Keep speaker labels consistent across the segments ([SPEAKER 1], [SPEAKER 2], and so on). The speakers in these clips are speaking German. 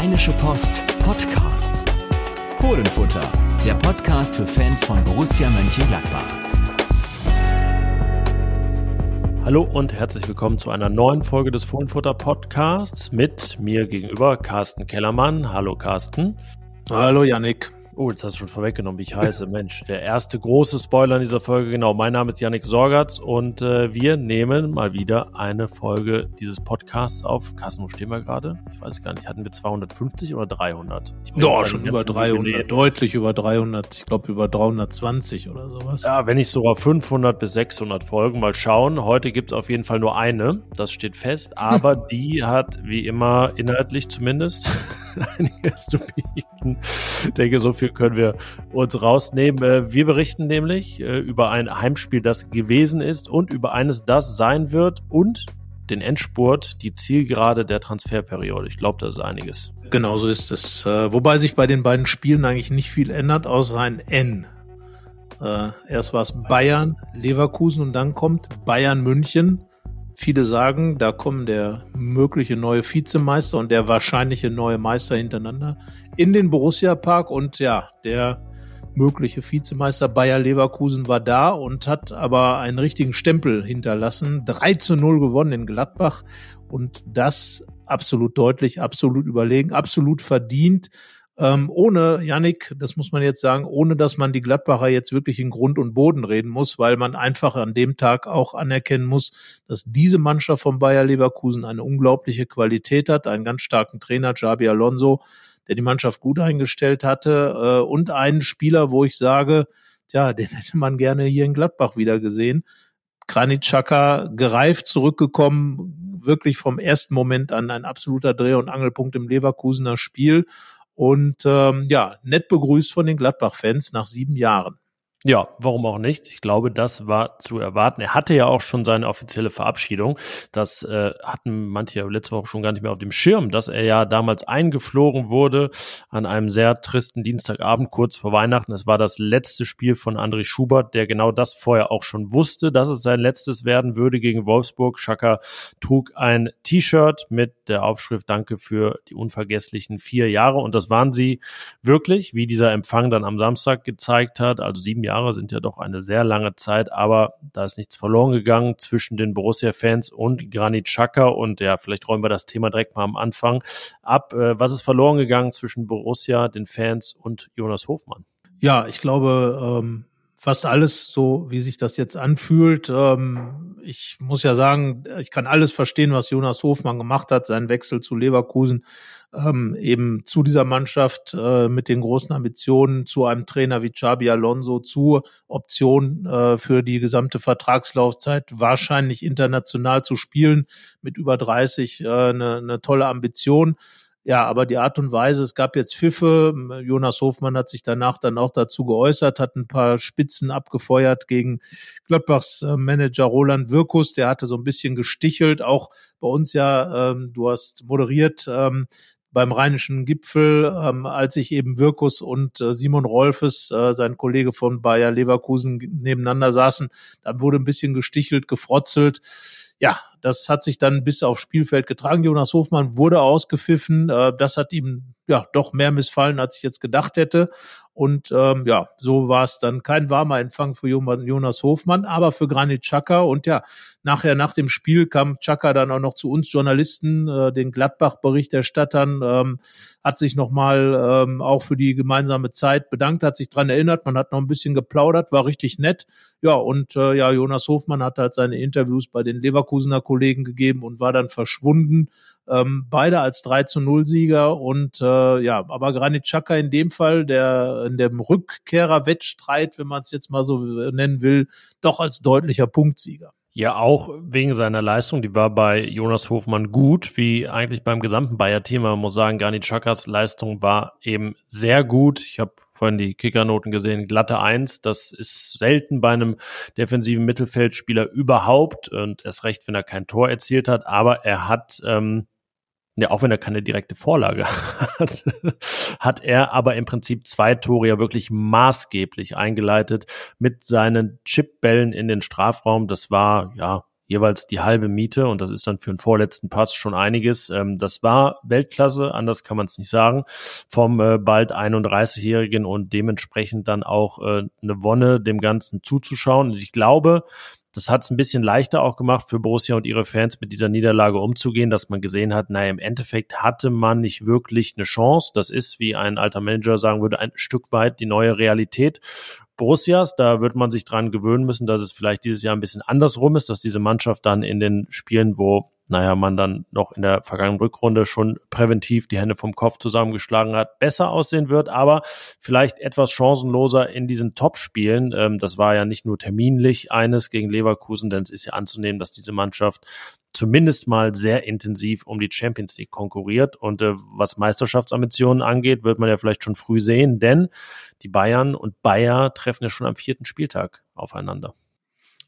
[SPEAKER 1] Rheinische Post Podcasts. Fohlenfutter, der Podcast für Fans von Borussia Mönchengladbach.
[SPEAKER 2] Hallo und herzlich willkommen zu einer neuen Folge des Fohlenfutter Podcasts mit mir gegenüber Carsten Kellermann. Hallo Carsten.
[SPEAKER 3] Hallo Yannick.
[SPEAKER 2] Oh, jetzt hast du schon vorweggenommen, wie ich heiße. Mensch, der erste große Spoiler in dieser Folge. Genau, mein Name ist Yannick Sorgatz und äh, wir nehmen mal wieder eine Folge dieses Podcasts auf. Carsten, wo stehen wir gerade? Ich weiß gar nicht. Hatten wir 250 oder 300?
[SPEAKER 3] Ja, schon über 300. Deutlich über 300. Ich glaube über 320 oder sowas.
[SPEAKER 2] Ja, wenn nicht sogar 500 bis 600 Folgen. Mal schauen. Heute gibt es auf jeden Fall nur eine. Das steht fest. Aber die hat wie immer inhaltlich zumindest einiges zu bieten. Ich denke, so viel können wir uns rausnehmen. Äh, wir berichten nämlich äh, über ein Heimspiel, das gewesen ist und über eines, das sein wird und den Endspurt, die Zielgerade der Transferperiode. Ich glaube, das ist einiges.
[SPEAKER 3] Genau so ist es. Äh, wobei sich bei den beiden Spielen eigentlich nicht viel ändert, außer ein N. erst war es Bayern, Leverkusen und dann kommt Bayern München. Viele sagen, da kommen der mögliche neue Vizemeister und der wahrscheinliche neue Meister hintereinander in den Borussia Park und ja, der mögliche Vizemeister Bayer Leverkusen war da und hat aber einen richtigen Stempel hinterlassen. 3 zu 0 gewonnen in Gladbach und das absolut deutlich, absolut überlegen, absolut verdient ähm, ohne, Yannick, das muss man jetzt sagen, ohne dass man die Gladbacher jetzt wirklich in Grund und Boden reden muss, weil man einfach an dem Tag auch anerkennen muss, dass diese Mannschaft von Bayer Leverkusen eine unglaubliche Qualität hat, einen ganz starken Trainer, Javi Alonso, der die Mannschaft gut eingestellt hatte äh, und einen Spieler, wo ich sage, tja, den hätte man gerne hier in Gladbach wieder gesehen. Granit gereift zurückgekommen, wirklich vom ersten Moment an ein absoluter Dreh- und Angelpunkt im Leverkusener Spiel und ähm, ja, nett begrüßt von den Gladbach-Fans nach sieben Jahren.
[SPEAKER 2] Ja, warum auch nicht? Ich glaube, das war zu erwarten. Er hatte ja auch schon seine offizielle Verabschiedung. Das äh, hatten manche letzte Woche schon gar nicht mehr auf dem Schirm, dass er ja damals eingeflogen wurde an einem sehr tristen Dienstagabend kurz vor Weihnachten. Es war das letzte Spiel von André Schubert, der genau das vorher auch schon wusste, dass es sein letztes werden würde gegen Wolfsburg. Schaka trug ein T-Shirt mit der Aufschrift Danke für die unvergesslichen vier Jahre. Und das waren sie wirklich, wie dieser Empfang dann am Samstag gezeigt hat. Also sieben Jahre Jahre sind ja doch eine sehr lange Zeit, aber da ist nichts verloren gegangen zwischen den Borussia-Fans und Granit Xhaka und ja, vielleicht räumen wir das Thema direkt mal am Anfang ab. Äh, was ist verloren gegangen zwischen Borussia, den Fans und Jonas Hofmann?
[SPEAKER 3] Ja, ich glaube, ähm, fast alles so, wie sich das jetzt anfühlt. Ähm, ich muss ja sagen, ich kann alles verstehen, was Jonas Hofmann gemacht hat, seinen Wechsel zu Leverkusen, ähm, eben zu dieser Mannschaft äh, mit den großen Ambitionen, zu einem Trainer wie Xabi Alonso, zu Option äh, für die gesamte Vertragslaufzeit, wahrscheinlich international zu spielen, mit über 30 äh, eine, eine tolle Ambition. Ja, aber die Art und Weise, es gab jetzt Pfiffe. Jonas Hofmann hat sich danach dann auch dazu geäußert, hat ein paar Spitzen abgefeuert gegen Gladbachs äh, Manager Roland Wirkus. Der hatte so ein bisschen gestichelt. Auch bei uns ja, ähm, du hast moderiert, ähm, beim Rheinischen Gipfel, ähm, als sich eben Wirkus und äh, Simon Rolfes, äh, sein Kollege von Bayer Leverkusen, nebeneinander saßen. Da wurde ein bisschen gestichelt, gefrotzelt. Ja, das hat sich dann bis aufs Spielfeld getragen. Jonas Hofmann wurde ausgepfiffen. Äh, das hat ihm ja doch mehr missfallen, als ich jetzt gedacht hätte. Und ähm, ja, so war es dann kein warmer Empfang für Jonas Hofmann, aber für Granit Xhaka. Und ja, nachher nach dem Spiel kam Xhaka dann auch noch zu uns Journalisten, äh, den Gladbach-Berichterstattern, ähm, hat sich nochmal ähm, auch für die gemeinsame Zeit bedankt, hat sich dran erinnert, man hat noch ein bisschen geplaudert, war richtig nett. Ja, und äh, ja, Jonas Hofmann hat halt seine Interviews bei den Leverkusener Kollegen gegeben und war dann verschwunden. Ähm, beide als 3 zu 0 Sieger und äh, ja, aber Granit Xhaka in dem Fall, der in dem Rückkehrer-Wettstreit, wenn man es jetzt mal so nennen will, doch als deutlicher Punktsieger.
[SPEAKER 2] Ja, auch wegen seiner Leistung, die war bei Jonas Hofmann gut, wie eigentlich beim gesamten Bayer-Team. Man muss sagen, Granit Xhakas Leistung war eben sehr gut. Ich habe vorhin die Kickernoten gesehen, glatte Eins. Das ist selten bei einem defensiven Mittelfeldspieler überhaupt und erst recht, wenn er kein Tor erzielt hat. Aber er hat ähm, ja, auch wenn er keine direkte Vorlage hat, hat er aber im Prinzip zwei Tore ja wirklich maßgeblich eingeleitet mit seinen Chipbällen in den Strafraum. Das war, ja, jeweils die halbe Miete und das ist dann für den vorletzten Pass schon einiges. Ähm, das war Weltklasse, anders kann man es nicht sagen, vom äh, bald 31-Jährigen und dementsprechend dann auch äh, eine Wonne, dem Ganzen zuzuschauen. Und ich glaube, das hat es ein bisschen leichter auch gemacht für Borussia und ihre Fans mit dieser Niederlage umzugehen, dass man gesehen hat, naja, im Endeffekt hatte man nicht wirklich eine Chance. Das ist, wie ein alter Manager sagen würde, ein Stück weit die neue Realität. Borussias. Da wird man sich dran gewöhnen müssen, dass es vielleicht dieses Jahr ein bisschen andersrum ist, dass diese Mannschaft dann in den Spielen, wo naja, man dann noch in der vergangenen Rückrunde schon präventiv die Hände vom Kopf zusammengeschlagen hat, besser aussehen wird, aber vielleicht etwas chancenloser in diesen Top-Spielen. Ähm, das war ja nicht nur terminlich eines gegen Leverkusen, denn es ist ja anzunehmen, dass diese Mannschaft zumindest mal sehr intensiv um die Champions League konkurriert. Und äh, was Meisterschaftsambitionen angeht, wird man ja vielleicht schon früh sehen, denn die Bayern und Bayer treffen ja schon am vierten Spieltag aufeinander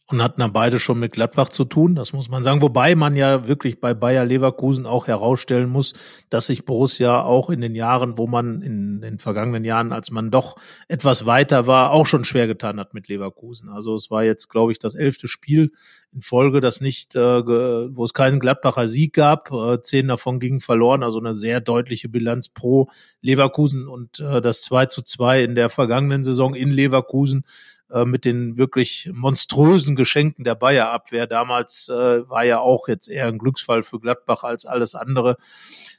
[SPEAKER 3] und hatten dann beide schon mit Gladbach zu tun, das muss man sagen. Wobei man ja wirklich bei Bayer Leverkusen auch herausstellen muss, dass sich Borussia auch in den Jahren, wo man in den vergangenen Jahren, als man doch etwas weiter war, auch schon schwer getan hat mit Leverkusen. Also es war jetzt, glaube ich, das elfte Spiel in Folge, das nicht, äh, wo es keinen Gladbacher Sieg gab. Äh, zehn davon gingen verloren, also eine sehr deutliche Bilanz pro Leverkusen und äh, das 2 zu 2 in der vergangenen Saison in Leverkusen äh, mit den wirklich monströsen Geschenken der Bayer-Abwehr. Damals äh, war ja auch jetzt eher ein Glücksfall für Gladbach als alles andere.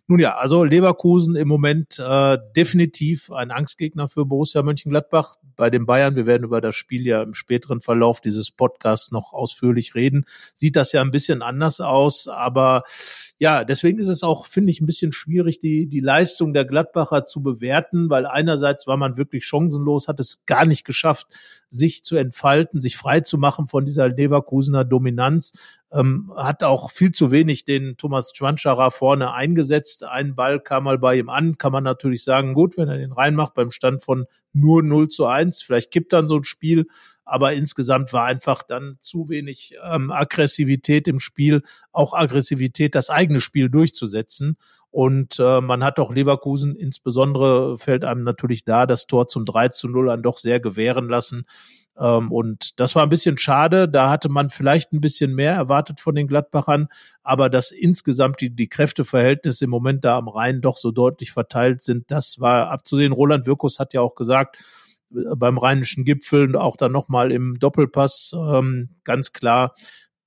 [SPEAKER 3] Nun ja, also Leverkusen im Moment äh, definitiv ein Angstgegner für Borussia Mönchengladbach. Bei den Bayern, wir werden über das Spiel ja im späteren Verlauf dieses Podcasts noch ausführlich reden, sieht das ja ein bisschen anders aus. Aber ja, deswegen ist es auch, finde ich, ein bisschen schwierig, die, die Leistung der Gladbacher zu bewerten, weil einerseits war man wirklich chancenlos, hat es gar nicht geschafft, sich zu entfalten, sich frei zu machen von dieser Leverkusener Dominanz ähm, hat auch viel zu wenig den Thomas Schwanscherer vorne eingesetzt. Ein Ball kam mal bei ihm an, kann man natürlich sagen, gut, wenn er den reinmacht beim Stand von nur 0 zu 1, vielleicht kippt dann so ein Spiel, aber insgesamt war einfach dann zu wenig ähm, Aggressivität im Spiel, auch Aggressivität, das eigene Spiel durchzusetzen. Und äh, man hat auch Leverkusen, insbesondere fällt einem natürlich da das Tor zum 3 zu 0 an doch sehr gewähren lassen. Ähm, und das war ein bisschen schade. Da hatte man vielleicht ein bisschen mehr erwartet von den Gladbachern, aber dass insgesamt die, die Kräfteverhältnisse im Moment da am Rhein doch so deutlich verteilt sind, das war abzusehen. Roland Wirkus hat ja auch gesagt, äh, beim rheinischen Gipfel und auch dann nochmal im Doppelpass ähm, ganz klar,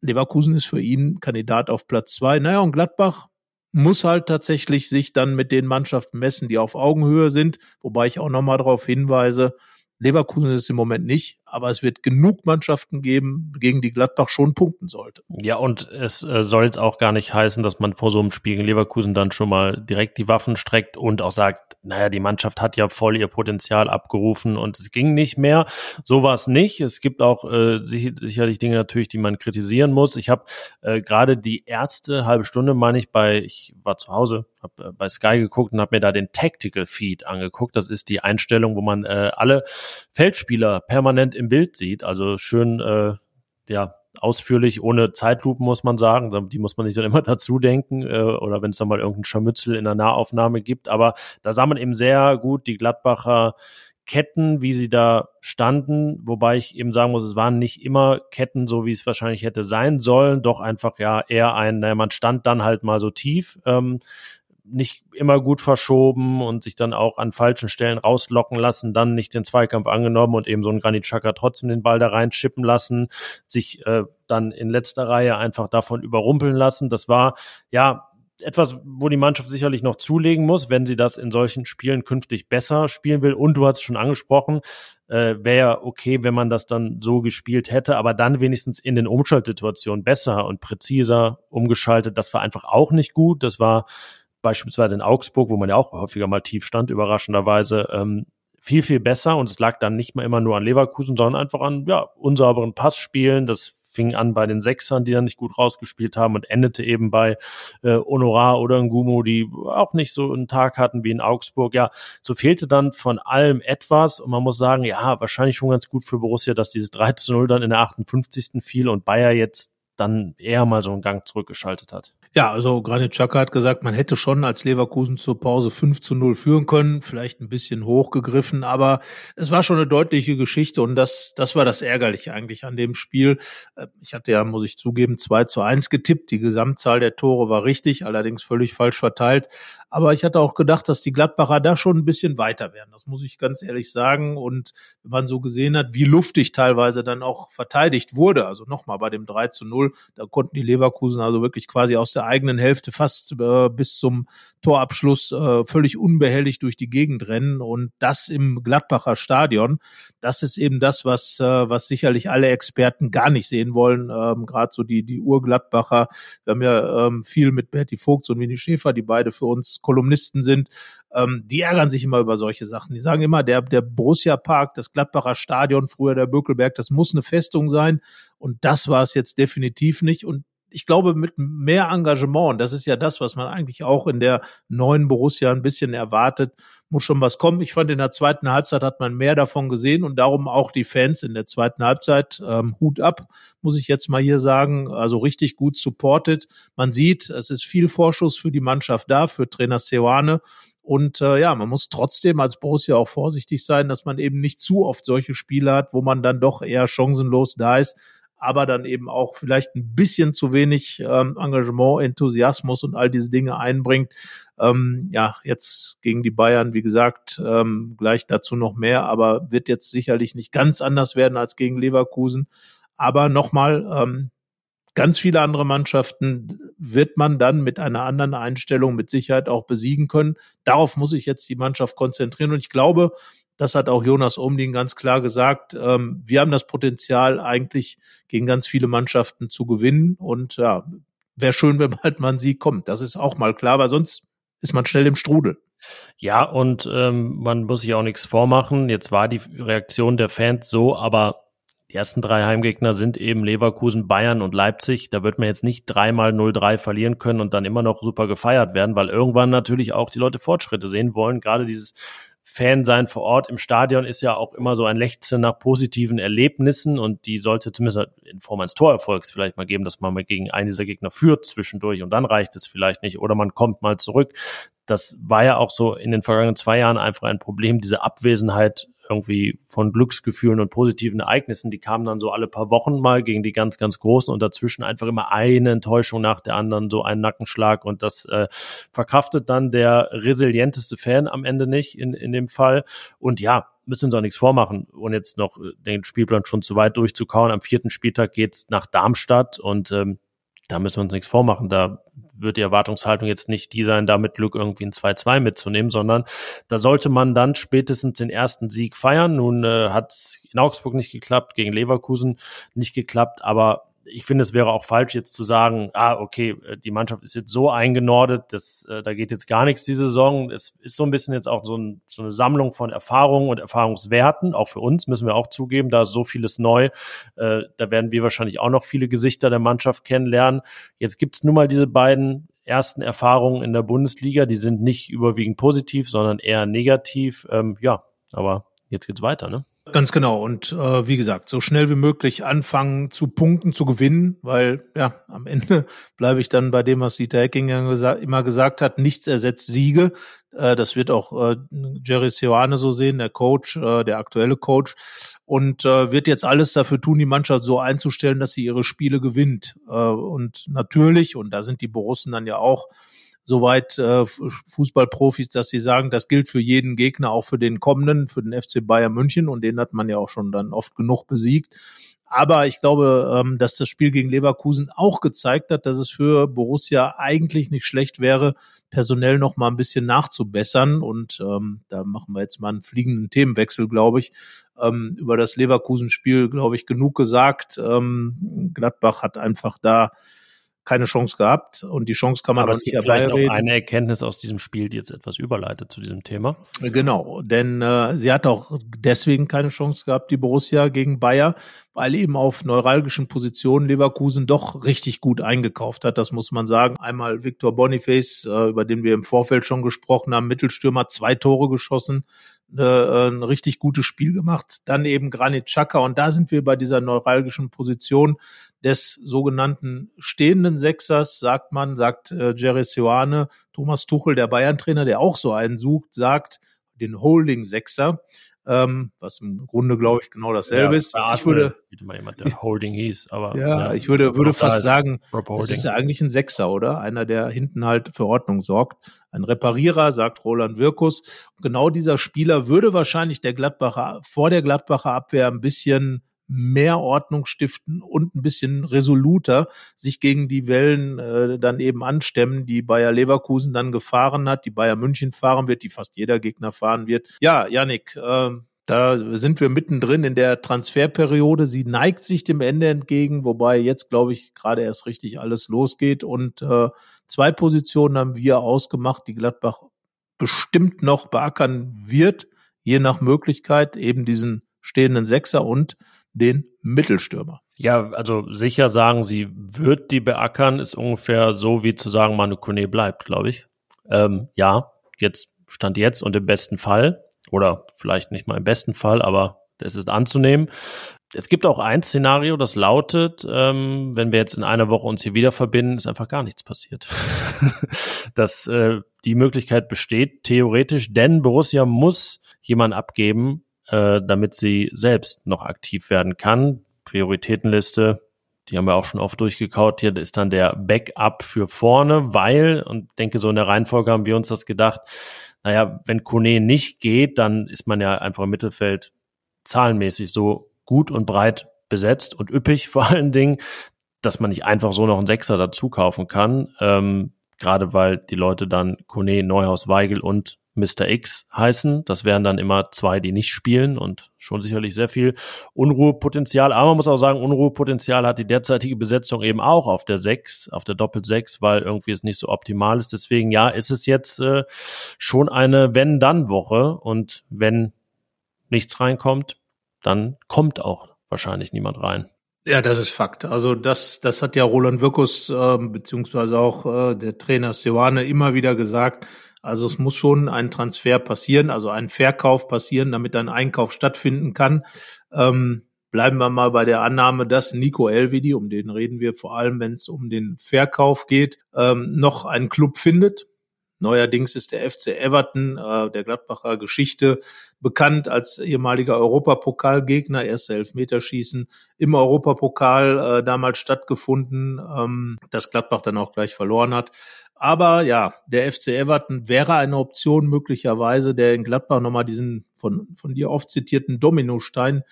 [SPEAKER 3] Leverkusen ist für ihn Kandidat auf Platz zwei. Naja, und Gladbach muss halt tatsächlich sich dann mit den Mannschaften messen, die auf Augenhöhe sind, wobei ich auch nochmal darauf hinweise, Leverkusen ist es im Moment nicht, aber es wird genug Mannschaften geben, gegen die Gladbach schon punkten sollte.
[SPEAKER 2] Ja, und es äh, soll jetzt auch gar nicht heißen, dass man vor so einem Spiel gegen Leverkusen dann schon mal direkt die Waffen streckt und auch sagt, naja, die Mannschaft hat ja voll ihr Potenzial abgerufen und es ging nicht mehr. So war es nicht. Es gibt auch äh, sicherlich Dinge natürlich, die man kritisieren muss. Ich habe äh, gerade die erste halbe Stunde, meine ich, bei, ich war zu Hause, habe äh, bei Sky geguckt und habe mir da den Tactical Feed angeguckt. Das ist die Einstellung, wo man äh, alle Feldspieler permanent im Bild sieht. Also schön, äh, ja, ausführlich, ohne Zeitlupen, muss man sagen. Die muss man nicht dann immer dazu denken äh, oder wenn es dann mal irgendein Scharmützel in der Nahaufnahme gibt. Aber da sah man eben sehr gut die Gladbacher Ketten, wie sie da standen, wobei ich eben sagen muss, es waren nicht immer Ketten, so wie es wahrscheinlich hätte sein sollen, doch einfach ja eher ein, naja, man stand dann halt mal so tief. Ähm, nicht immer gut verschoben und sich dann auch an falschen Stellen rauslocken lassen, dann nicht den Zweikampf angenommen und eben so ein Granit Xhaka trotzdem den Ball da reinschippen lassen, sich äh, dann in letzter Reihe einfach davon überrumpeln lassen. Das war ja etwas, wo die Mannschaft sicherlich noch zulegen muss, wenn sie das in solchen Spielen künftig besser spielen will. Und du hast es schon angesprochen, äh, wäre ja okay, wenn man das dann so gespielt hätte, aber dann wenigstens in den Umschaltsituationen besser und präziser umgeschaltet. Das war einfach auch nicht gut. Das war beispielsweise in Augsburg, wo man ja auch häufiger mal tief stand, überraschenderweise, ähm, viel, viel besser. Und es lag dann nicht mehr immer nur an Leverkusen, sondern einfach an ja, unsauberen Passspielen. Das fing an bei den Sechsern, die dann nicht gut rausgespielt haben und endete eben bei äh, Honorar oder Ngumo, die auch nicht so einen Tag hatten wie in Augsburg. Ja, so fehlte dann von allem etwas und man muss sagen, ja, wahrscheinlich schon ganz gut für Borussia, dass dieses 3 zu 0 dann in der 58. fiel und Bayer jetzt dann eher mal so einen Gang zurückgeschaltet hat.
[SPEAKER 3] Ja, also Granit Xhaka hat gesagt, man hätte schon als Leverkusen zur Pause 5 zu 0 führen können, vielleicht ein bisschen hochgegriffen, aber es war schon eine deutliche Geschichte und das, das war das Ärgerliche eigentlich an dem Spiel. Äh, ich hatte ja, muss ich zugeben, 2 zu 1 getippt. Die Gesamtzahl der Tore war richtig, allerdings völlig falsch verteilt. Aber ich hatte auch gedacht, dass die Gladbacher da schon ein bisschen weiter wären. Das muss ich ganz ehrlich sagen. Und wenn man so gesehen hat, wie luftig teilweise dann auch verteidigt wurde, also nochmal bei dem 3 zu 0, da konnten die Leverkusen also wirklich quasi aus der eigenen Hälfte fast äh, bis zum Torabschluss äh, völlig unbehelligt durch die Gegend rennen. Und das im Gladbacher Stadion, das ist eben das, was, äh, was sicherlich alle Experten gar nicht sehen wollen. Ähm, Gerade so die, die Urgladbacher. Wir haben ja ähm, viel mit Berti Vogts und Winnie Schäfer, die beide für uns Kolumnisten sind, ähm, die ärgern sich immer über solche Sachen. Die sagen immer, der, der Borussia Park, das Gladbacher Stadion, früher der Bökelberg, das muss eine Festung sein. Und das war es jetzt definitiv nicht. Und ich glaube, mit mehr Engagement, das ist ja das, was man eigentlich auch in der neuen Borussia ein bisschen erwartet, muss schon was kommen. Ich fand, in der zweiten Halbzeit hat man mehr davon gesehen und darum auch die Fans in der zweiten Halbzeit. Ähm, Hut ab, muss ich jetzt mal hier sagen. Also richtig gut supported. Man sieht, es ist viel Vorschuss für die Mannschaft da, für Trainer Seoane. Und äh, ja, man muss trotzdem als Borussia auch vorsichtig sein, dass man eben nicht zu oft solche Spiele hat, wo man dann doch eher chancenlos da ist aber dann eben auch vielleicht ein bisschen zu wenig ähm, Engagement, Enthusiasmus und all diese Dinge einbringt. Ähm, ja, jetzt gegen die Bayern, wie gesagt, ähm, gleich dazu noch mehr, aber wird jetzt sicherlich nicht ganz anders werden als gegen Leverkusen. Aber nochmal, ähm, ganz viele andere Mannschaften wird man dann mit einer anderen Einstellung mit Sicherheit auch besiegen können. Darauf muss sich jetzt die Mannschaft konzentrieren. Und ich glaube, das hat auch Jonas Omding ganz klar gesagt. Ähm, wir haben das Potenzial eigentlich gegen ganz viele Mannschaften zu gewinnen. Und ja, wäre schön, wenn halt mal ein Sieg kommt. Das ist auch mal klar, weil sonst ist man schnell im Strudel.
[SPEAKER 2] Ja, und ähm, man muss sich auch nichts vormachen. Jetzt war die Reaktion der Fans so, aber die ersten drei Heimgegner sind eben Leverkusen, Bayern und Leipzig. Da wird man jetzt nicht dreimal 0-3 verlieren können und dann immer noch super gefeiert werden, weil irgendwann natürlich auch die Leute Fortschritte sehen wollen. Gerade dieses Fan sein vor Ort im Stadion ist ja auch immer so ein Lechzen nach positiven Erlebnissen und die sollte zumindest in Form eines Torerfolgs vielleicht mal geben, dass man mal gegen einen dieser Gegner führt zwischendurch und dann reicht es vielleicht nicht oder man kommt mal zurück. Das war ja auch so in den vergangenen zwei Jahren einfach ein Problem, diese Abwesenheit irgendwie von Glücksgefühlen und positiven Ereignissen, die kamen dann so alle paar Wochen mal gegen die ganz, ganz Großen und dazwischen einfach immer eine Enttäuschung nach der anderen, so ein Nackenschlag und das äh, verkraftet dann der resilienteste Fan am Ende nicht in, in dem Fall. Und ja, müssen uns auch nichts vormachen, und jetzt noch äh, den Spielplan schon zu weit durchzukauen. Am vierten Spieltag geht's nach Darmstadt und ähm, da müssen wir uns nichts vormachen. Da wird die Erwartungshaltung jetzt nicht die sein, da mit Glück irgendwie ein 2-2 mitzunehmen, sondern da sollte man dann spätestens den ersten Sieg feiern. Nun äh, hat in Augsburg nicht geklappt, gegen Leverkusen nicht geklappt, aber ich finde, es wäre auch falsch, jetzt zu sagen, ah, okay, äh, die Mannschaft ist jetzt so eingenordet, dass, äh, da geht jetzt gar nichts diese Saison. Es ist so ein bisschen jetzt auch so, ein, so eine Sammlung von Erfahrungen und Erfahrungswerten. Auch für uns müssen wir auch zugeben, da ist so vieles neu. Äh, da werden wir wahrscheinlich auch noch viele Gesichter der Mannschaft kennenlernen. Jetzt gibt's nun mal diese beiden ersten Erfahrungen in der Bundesliga. Die sind nicht überwiegend positiv, sondern eher negativ. Ähm, ja, aber jetzt geht's weiter, ne?
[SPEAKER 3] Ganz genau. Und äh, wie gesagt, so schnell wie möglich anfangen zu punkten, zu gewinnen, weil ja, am Ende bleibe ich dann bei dem, was Dieter Hecking immer gesagt hat, nichts ersetzt Siege. Äh, das wird auch äh, Jerry Seoane so sehen, der Coach, äh, der aktuelle Coach. Und äh, wird jetzt alles dafür tun, die Mannschaft so einzustellen, dass sie ihre Spiele gewinnt. Äh, und natürlich, und da sind die Borussen dann ja auch soweit äh, Fußballprofis, dass sie sagen, das gilt für jeden Gegner, auch für den kommenden, für den FC Bayern München und den hat man ja auch schon dann oft genug besiegt. Aber ich glaube, ähm, dass das Spiel gegen Leverkusen auch gezeigt hat, dass es für Borussia eigentlich nicht schlecht wäre, personell noch mal ein bisschen nachzubessern. Und ähm, da machen wir jetzt mal einen fliegenden Themenwechsel, glaube ich. Ähm, über das Leverkusen-Spiel, glaube ich, genug gesagt. Ähm, Gladbach hat einfach da keine Chance gehabt und die Chance kann man
[SPEAKER 2] Aber es gibt vielleicht noch eine Erkenntnis aus diesem Spiel, die jetzt etwas überleitet zu diesem Thema.
[SPEAKER 3] Genau, denn äh, sie hat auch deswegen keine Chance gehabt, die Borussia gegen Bayer, weil eben auf neuralgischen Positionen Leverkusen doch richtig gut eingekauft hat, das muss man sagen. Einmal Victor Boniface, äh, über den wir im Vorfeld schon gesprochen haben, Mittelstürmer, zwei Tore geschossen, äh, ein richtig gutes Spiel gemacht. Dann eben Granit Xhaka. Und da sind wir bei dieser neuralgischen Position des sogenannten stehenden Sechsers, sagt man, sagt äh, Jerry Sioane, Thomas Tuchel, der Bayern-Trainer, der auch so einen sucht, sagt den Holding-Sechser ähm, was im Grunde, glaube ich, genau dasselbe ja, ist.
[SPEAKER 2] Ich würde, mal jemand, der Holding hieß, aber
[SPEAKER 3] ja, ja ich würde, würde fast sagen, das ist ja eigentlich ein Sechser, oder? Einer, der hinten halt für Ordnung sorgt. Ein Reparierer, sagt Roland Wirkus. Genau dieser Spieler würde wahrscheinlich der Gladbacher, vor der Gladbacher Abwehr ein bisschen mehr Ordnung stiften und ein bisschen resoluter sich gegen die Wellen äh, dann eben anstemmen, die Bayer Leverkusen dann gefahren hat, die Bayer München fahren wird, die fast jeder Gegner fahren wird. Ja, Yannick, äh, da sind wir mittendrin in der Transferperiode. Sie neigt sich dem Ende entgegen, wobei jetzt, glaube ich, gerade erst richtig alles losgeht. Und äh, zwei Positionen haben wir ausgemacht, die Gladbach bestimmt noch beackern wird, je nach Möglichkeit, eben diesen stehenden Sechser und den Mittelstürmer.
[SPEAKER 2] Ja, also sicher sagen, sie wird die beackern, ist ungefähr so wie zu sagen, Manu Kone bleibt, glaube ich. Ähm, ja, jetzt stand jetzt und im besten Fall, oder vielleicht nicht mal im besten Fall, aber das ist anzunehmen. Es gibt auch ein Szenario, das lautet, ähm, wenn wir jetzt in einer Woche uns hier wieder verbinden, ist einfach gar nichts passiert. dass äh, die Möglichkeit besteht, theoretisch, denn Borussia muss jemanden abgeben, äh, damit sie selbst noch aktiv werden kann. Prioritätenliste, die haben wir auch schon oft durchgekaut. Hier ist dann der Backup für vorne, weil, und denke, so in der Reihenfolge haben wir uns das gedacht, naja, wenn Kone nicht geht, dann ist man ja einfach im Mittelfeld zahlenmäßig so gut und breit besetzt und üppig vor allen Dingen, dass man nicht einfach so noch einen Sechser dazu kaufen kann. Ähm, gerade weil die Leute dann Kone, Neuhaus, Weigel und Mr. X heißen. Das wären dann immer zwei, die nicht spielen und schon sicherlich sehr viel Unruhepotenzial. Aber man muss auch sagen, Unruhepotenzial hat die derzeitige Besetzung eben auch auf der 6, auf der Doppel-6, weil irgendwie es nicht so optimal ist. Deswegen ja, ist es jetzt äh, schon eine Wenn-Dann-Woche und wenn nichts reinkommt, dann kommt auch wahrscheinlich niemand rein.
[SPEAKER 3] Ja, das ist Fakt. Also das, das hat ja Roland Wirkus äh, beziehungsweise auch äh, der Trainer Seoane immer wieder gesagt. Also es muss schon ein Transfer passieren, also ein Verkauf passieren, damit ein Einkauf stattfinden kann. Ähm, bleiben wir mal bei der Annahme, dass Nico Elvedi, um den reden wir vor allem, wenn es um den Verkauf geht, ähm, noch einen Club findet. Neuerdings ist der FC Everton äh, der Gladbacher Geschichte bekannt als ehemaliger Europapokalgegner, erste Elfmeterschießen im Europapokal äh, damals stattgefunden, ähm, das Gladbach dann auch gleich verloren hat. Aber ja, der FC Everton wäre eine Option möglicherweise, der in Gladbach nochmal diesen von, von dir oft zitierten Dominostein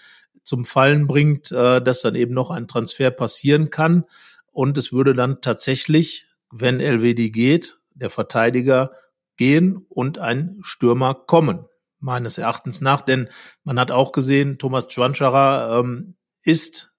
[SPEAKER 3] zum Fallen bringt, äh, dass dann eben noch ein Transfer passieren kann. Und es würde dann tatsächlich, wenn LWD geht, der Verteidiger gehen und ein Stürmer kommen meines Erachtens nach. Denn man hat auch gesehen, Thomas Schwanscherer ähm, ist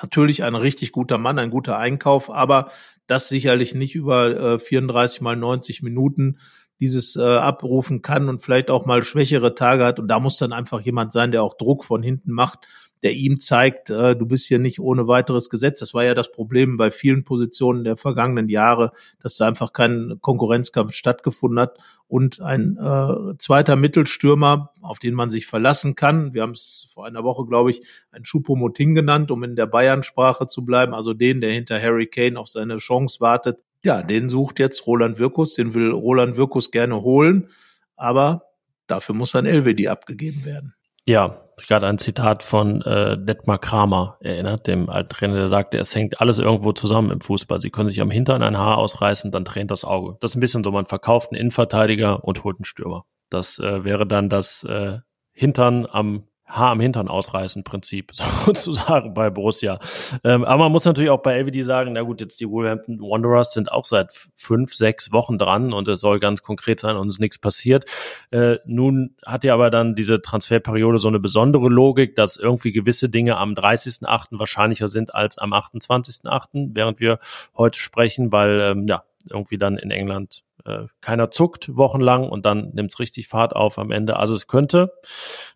[SPEAKER 3] natürlich ein richtig guter Mann, ein guter Einkauf, aber das sicherlich nicht über äh, 34 mal 90 Minuten dieses äh, abrufen kann und vielleicht auch mal schwächere Tage hat. Und da muss dann einfach jemand sein, der auch Druck von hinten macht der ihm zeigt, äh, du bist hier nicht ohne weiteres Gesetz. Das war ja das Problem bei vielen Positionen der vergangenen Jahre, dass da einfach kein Konkurrenzkampf stattgefunden hat und ein äh, zweiter Mittelstürmer, auf den man sich verlassen kann. Wir haben es vor einer Woche, glaube ich, ein Choupo-Moting genannt, um in der Bayern-Sprache zu bleiben. Also den, der hinter Harry Kane auf seine Chance wartet. Ja, den sucht jetzt Roland Wirkus. Den will Roland Wirkus gerne holen. Aber dafür muss ein LWD abgegeben werden.
[SPEAKER 2] Ja, gerade ein Zitat von äh, Detmar Kramer erinnert, dem alten Trainer, der sagte, es hängt alles irgendwo zusammen im Fußball. Sie können sich am Hintern ein Haar ausreißen, dann tränt das Auge. Das ist ein bisschen so, man verkauft einen Innenverteidiger und holt einen Stürmer. Das äh, wäre dann das äh, Hintern am Haar am Hintern ausreißen Prinzip sozusagen bei Borussia. Ähm, aber man muss natürlich auch bei LVD sagen, na gut, jetzt die Wolverhampton Wanderers sind auch seit fünf, sechs Wochen dran und es soll ganz konkret sein und es ist nichts passiert. Äh, nun hat ja aber dann diese Transferperiode so eine besondere Logik, dass irgendwie gewisse Dinge am 30.8. wahrscheinlicher sind als am 28.8., während wir heute sprechen, weil ähm, ja, irgendwie dann in England äh, keiner zuckt wochenlang und dann nimmt es richtig Fahrt auf am Ende. Also es könnte,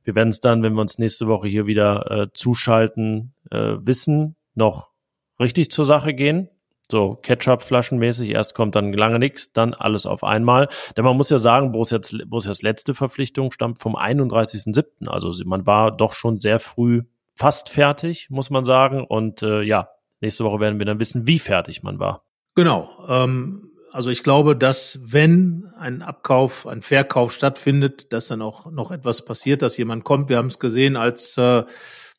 [SPEAKER 2] wir werden es dann, wenn wir uns nächste Woche hier wieder äh, zuschalten, äh, wissen, noch richtig zur Sache gehen. So Ketchup-Flaschenmäßig, erst kommt dann lange nichts, dann alles auf einmal. Denn man muss ja sagen, Borussias, Borussias letzte Verpflichtung stammt vom 31.07. Also man war doch schon sehr früh fast fertig, muss man sagen. Und äh, ja, nächste Woche werden wir dann wissen, wie fertig man war.
[SPEAKER 3] Genau. Ähm, also ich glaube, dass wenn ein Abkauf, ein Verkauf stattfindet, dass dann auch noch etwas passiert, dass jemand kommt. Wir haben es gesehen, als äh,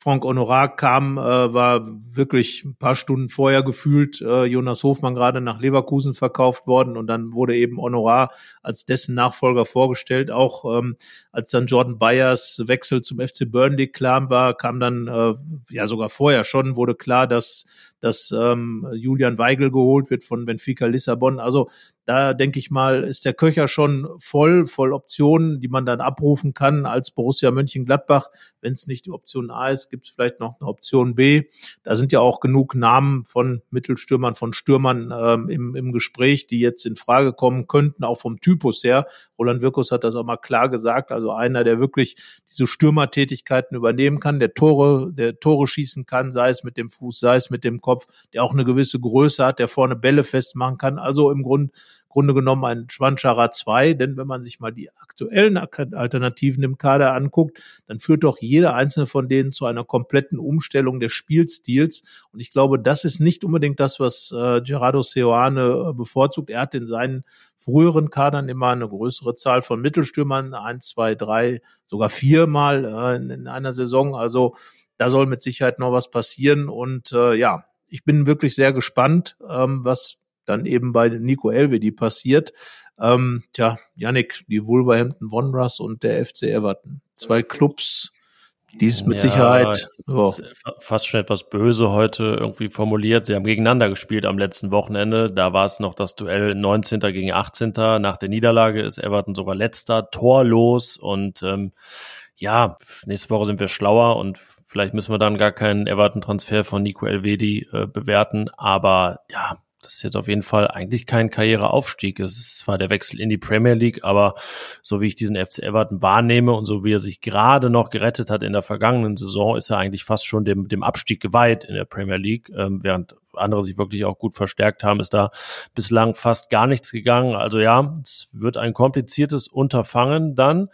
[SPEAKER 3] Frank Honorar kam, äh, war wirklich ein paar Stunden vorher gefühlt äh, Jonas Hofmann gerade nach Leverkusen verkauft worden und dann wurde eben Honorar als dessen Nachfolger vorgestellt. Auch ähm, als dann Jordan Byers Wechsel zum FC Burnley klar war, kam dann äh, ja sogar vorher schon wurde klar, dass dass ähm, Julian Weigel geholt wird von Benfica Lissabon. Also da denke ich mal, ist der Köcher schon voll, voll Optionen, die man dann abrufen kann als Borussia Mönchengladbach. Wenn es nicht die Option A ist, gibt es vielleicht noch eine Option B. Da sind ja auch genug Namen von Mittelstürmern, von Stürmern ähm, im, im Gespräch, die jetzt in Frage kommen könnten, auch vom Typus her. Roland Wirkus hat das auch mal klar gesagt. Also einer, der wirklich diese Stürmertätigkeiten übernehmen kann, der Tore, der Tore schießen kann, sei es mit dem Fuß, sei es mit dem Kopf, der auch eine gewisse Größe hat, der vorne Bälle festmachen kann. Also im Grunde Grunde genommen ein Schwanschara 2, denn wenn man sich mal die aktuellen Alternativen im Kader anguckt, dann führt doch jeder einzelne von denen zu einer kompletten Umstellung des Spielstils. Und ich glaube, das ist nicht unbedingt das, was äh, Gerardo Seoane äh, bevorzugt. Er hat in seinen früheren Kadern immer eine größere Zahl von Mittelstürmern, eins, zwei, drei, sogar viermal äh, in, in einer Saison. Also da soll mit Sicherheit noch was passieren. Und äh, ja, ich bin wirklich sehr gespannt, ähm, was dann eben bei Nico Elvedi passiert. Ähm, tja, Yannick, die Wolverhampton Wanderers und der FC Everton. Zwei Clubs, die ist mit ja, Sicherheit
[SPEAKER 2] oh. fast schon etwas böse heute irgendwie formuliert. Sie haben gegeneinander gespielt am letzten Wochenende. Da war es noch das Duell 19. gegen 18. Nach der Niederlage ist Everton sogar letzter, torlos und ähm, ja, nächste Woche sind wir schlauer und vielleicht müssen wir dann gar keinen Everton-Transfer von Nico Elvedi äh, bewerten. Aber ja, das ist jetzt auf jeden Fall eigentlich kein Karriereaufstieg. Es ist zwar der Wechsel in die Premier League, aber so wie ich diesen FC Everton wahrnehme und so wie er sich gerade noch gerettet hat in der vergangenen Saison, ist er eigentlich fast schon dem, dem Abstieg geweiht in der Premier League, ähm, während andere sich wirklich auch gut verstärkt haben, ist da bislang fast gar nichts gegangen. Also ja, es wird ein kompliziertes Unterfangen dann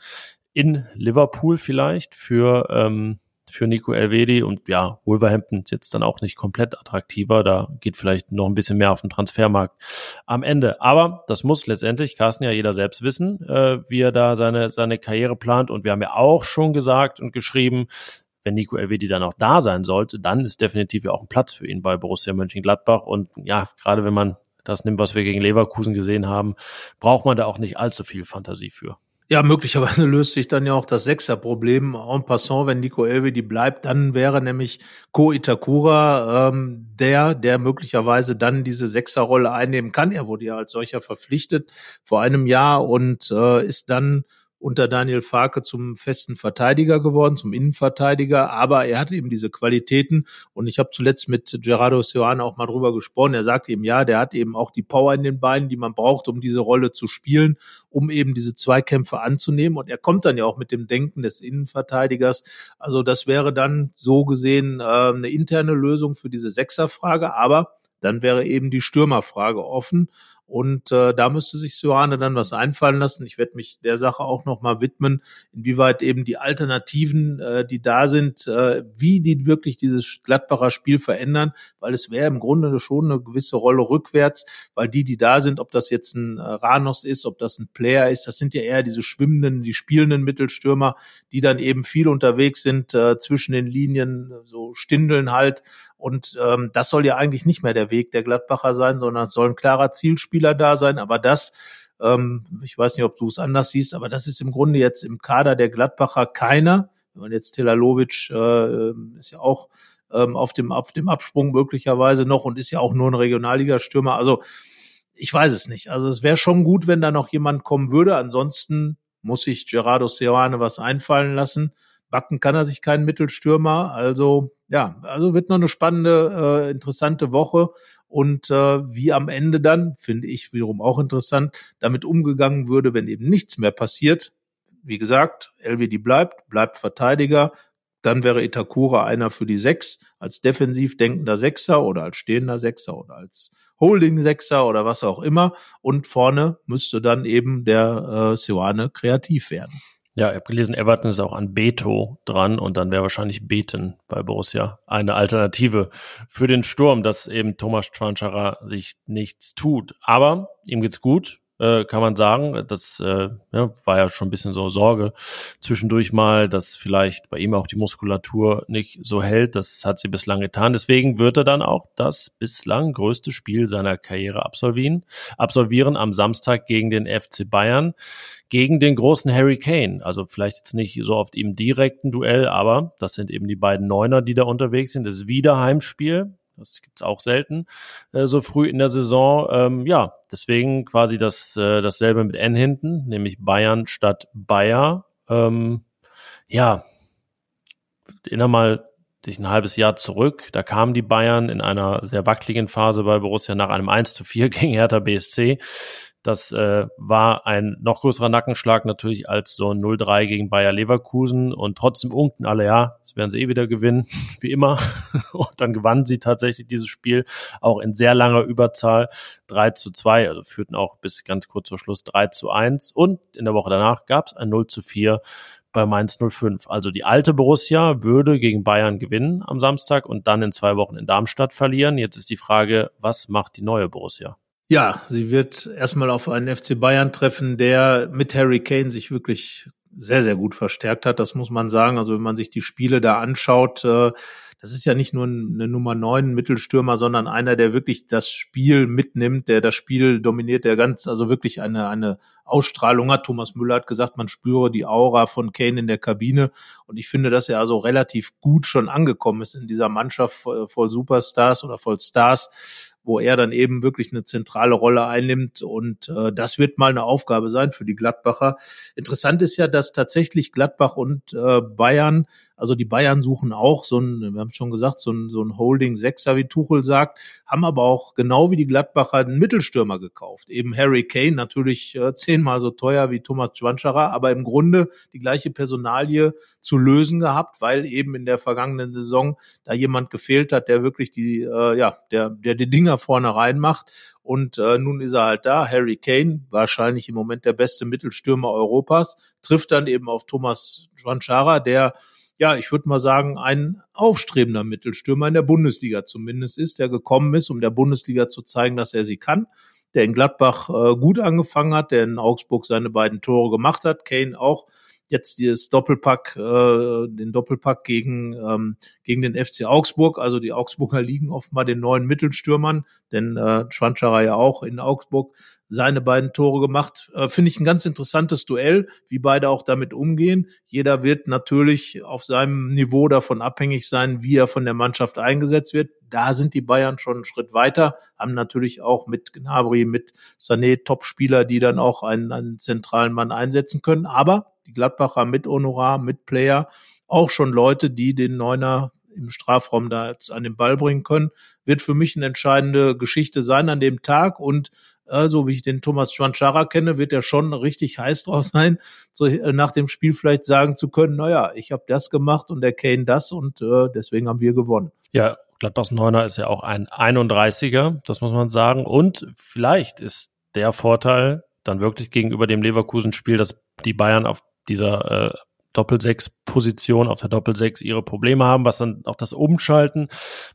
[SPEAKER 2] in Liverpool vielleicht für ähm, für Nico Elvedi und ja, Wolverhampton ist jetzt dann auch nicht komplett attraktiver. Da geht vielleicht noch ein bisschen mehr auf den Transfermarkt am Ende. Aber das muss letztendlich Carsten ja jeder selbst wissen, äh, wie er da seine, seine Karriere plant. Und wir haben ja auch schon gesagt und geschrieben, wenn Nico Elvedi dann auch da sein sollte, dann ist definitiv ja auch ein Platz für ihn bei Borussia Mönchengladbach. Und ja, gerade wenn man das nimmt, was wir gegen Leverkusen gesehen haben, braucht man da auch nicht allzu viel Fantasie für.
[SPEAKER 3] Ja, möglicherweise löst sich dann ja auch das Sechser-Problem en passant, wenn Nico Elvedi bleibt, dann wäre nämlich Ko Itakura ähm, der, der möglicherweise dann diese Sechserrolle einnehmen kann. Er wurde ja als solcher verpflichtet vor einem Jahr und äh, ist dann unter Daniel Farke zum festen Verteidiger geworden, zum Innenverteidiger, aber er hat eben diese Qualitäten und ich habe zuletzt mit Gerardo Seoane auch mal drüber gesprochen. Er sagt eben, ja, der hat eben auch die Power in den Beinen, die man braucht, um diese Rolle zu spielen, um eben diese Zweikämpfe anzunehmen und er kommt dann ja auch mit dem Denken des Innenverteidigers. Also das wäre dann so gesehen äh, eine interne Lösung für diese Sechserfrage, aber dann wäre eben die Stürmerfrage offen. Und äh, da müsste sich Suane dann was einfallen lassen. Ich werde mich der Sache auch noch mal widmen, inwieweit eben die Alternativen, äh, die da sind, äh, wie die wirklich dieses Gladbacher Spiel verändern, weil es wäre im Grunde schon eine gewisse Rolle rückwärts, weil die, die da sind, ob das jetzt ein äh, Ranos ist, ob das ein Player ist, das sind ja eher diese schwimmenden, die spielenden Mittelstürmer, die dann eben viel unterwegs sind äh, zwischen den Linien, so stindeln halt. Und ähm, das soll ja eigentlich nicht mehr der Weg der Gladbacher sein, sondern es soll ein klarer Zielspiel Spieler da sein, aber das, ähm, ich weiß nicht, ob du es anders siehst, aber das ist im Grunde jetzt im Kader der Gladbacher keiner. Man jetzt Telalovic äh, ist ja auch ähm, auf dem auf dem Absprung möglicherweise noch und ist ja auch nur ein Regionalligastürmer. Also ich weiß es nicht. Also es wäre schon gut, wenn da noch jemand kommen würde. Ansonsten muss sich Gerardo Seoane was einfallen lassen. Backen kann er sich keinen Mittelstürmer. Also ja, also wird noch eine spannende, äh, interessante Woche und äh, wie am Ende dann, finde ich wiederum auch interessant, damit umgegangen würde, wenn eben nichts mehr passiert. Wie gesagt, LWD bleibt, bleibt Verteidiger, dann wäre Itakura einer für die Sechs, als defensiv denkender Sechser oder als stehender Sechser oder als Holding-Sechser oder was auch immer. Und vorne müsste dann eben der äh, Seoane kreativ werden.
[SPEAKER 2] Ja, ich habe gelesen, Everton ist auch an Beto dran und dann wäre wahrscheinlich Beten bei Borussia eine Alternative für den Sturm, dass eben Thomas Schwanscherer sich nichts tut. Aber ihm geht's gut äh, kann man sagen. Das äh, ja, war ja schon ein bisschen so Sorge zwischendurch mal, dass vielleicht bei ihm auch die Muskulatur nicht so hält. Das hat sie bislang getan. Deswegen wird er dann auch das bislang größte Spiel seiner Karriere absolvieren, absolvieren am Samstag gegen den FC Bayern, gegen den großen Harry Kane. Also vielleicht jetzt nicht so oft im direkten Duell, aber das sind eben die beiden Neuner, die da unterwegs sind. Das ist wieder Heimspiel. Das gibt's auch selten äh, so früh in der Saison. Ähm, ja, deswegen quasi das äh, dasselbe mit N hinten, nämlich Bayern statt Bayer. Ähm, ja, erinnere mal sich ein halbes Jahr zurück. Da kamen die Bayern in einer sehr wackeligen Phase bei Borussia nach einem 1 zu 4 gegen Hertha BSC. Das äh, war ein noch größerer Nackenschlag natürlich als so ein 0-3 gegen Bayer Leverkusen und trotzdem unken alle, ja, das werden sie eh wieder gewinnen, wie immer. Und dann gewannen sie tatsächlich dieses Spiel auch in sehr langer Überzahl 3 zu 2, also führten auch bis ganz kurz vor Schluss 3 zu 1 und in der Woche danach gab es ein 0 zu 4 bei Mainz 05. Also die alte Borussia würde gegen Bayern gewinnen am Samstag und dann in zwei Wochen in Darmstadt verlieren. Jetzt ist die Frage, was macht die neue Borussia?
[SPEAKER 3] Ja, sie wird erstmal auf einen FC Bayern treffen, der mit Harry Kane sich wirklich sehr, sehr gut verstärkt hat. Das muss man sagen. Also wenn man sich die Spiele da anschaut, äh, das ist ja nicht nur eine Nummer neun Mittelstürmer, sondern einer, der wirklich das Spiel mitnimmt, der das Spiel dominiert, der ganz, also wirklich eine, eine Ausstrahlung hat. Thomas Müller hat gesagt, man spüre die Aura von Kane in der Kabine. Und ich finde, dass er also relativ gut schon angekommen ist in dieser Mannschaft voll Superstars oder voll Stars wo er dann eben wirklich eine zentrale Rolle einnimmt. Und äh, das wird mal eine Aufgabe sein für die Gladbacher. Interessant ist ja, dass tatsächlich Gladbach und äh, Bayern also die Bayern suchen auch so ein, wir haben schon gesagt, so ein, so ein Holding Sechser, wie Tuchel sagt, haben aber auch genau wie die Gladbacher einen Mittelstürmer gekauft. Eben Harry Kane, natürlich äh, zehnmal so teuer wie Thomas Schwanscherer, aber im Grunde die gleiche Personalie zu lösen gehabt, weil eben in der vergangenen Saison da jemand gefehlt hat, der wirklich die, äh, ja, der, der die Dinger vorne reinmacht. Und äh, nun ist er halt da. Harry Kane, wahrscheinlich im Moment der beste Mittelstürmer Europas, trifft dann eben auf Thomas Schwanschara, der ja, ich würde mal sagen, ein aufstrebender Mittelstürmer in der Bundesliga zumindest ist, der gekommen ist, um der Bundesliga zu zeigen, dass er sie kann, der in Gladbach äh, gut angefangen hat, der in Augsburg seine beiden Tore gemacht hat, Kane auch jetzt dieses Doppelpack, äh, den Doppelpack gegen, ähm, gegen den FC Augsburg. Also die Augsburger liegen offenbar den neuen Mittelstürmern, denn äh, Schwanscherer ja auch in Augsburg seine beiden Tore gemacht. Äh, Finde ich ein ganz interessantes Duell, wie beide auch damit umgehen. Jeder wird natürlich auf seinem Niveau davon abhängig sein, wie er von der Mannschaft eingesetzt wird. Da sind die Bayern schon einen Schritt weiter, haben natürlich auch mit Gnabry, mit Sané Topspieler, die dann auch einen, einen zentralen Mann einsetzen können. Aber die Gladbacher mit Honorar, mit Player, auch schon Leute, die den Neuner im Strafraum da an den Ball bringen können, wird für mich eine entscheidende Geschichte sein an dem Tag und äh, so wie ich den Thomas Schwanschara kenne, wird er schon richtig heiß drauf sein, so äh, nach dem Spiel vielleicht sagen zu können, naja, ich habe das gemacht und der Kane das und äh, deswegen haben wir gewonnen.
[SPEAKER 2] Ja, Gladbachs Neuner ist ja auch ein 31er, das muss man sagen. Und vielleicht ist der Vorteil dann wirklich gegenüber dem Leverkusen-Spiel, dass die Bayern auf dieser äh, Doppelsechs-Position auf der Doppelsechs ihre Probleme haben, was dann auch das Umschalten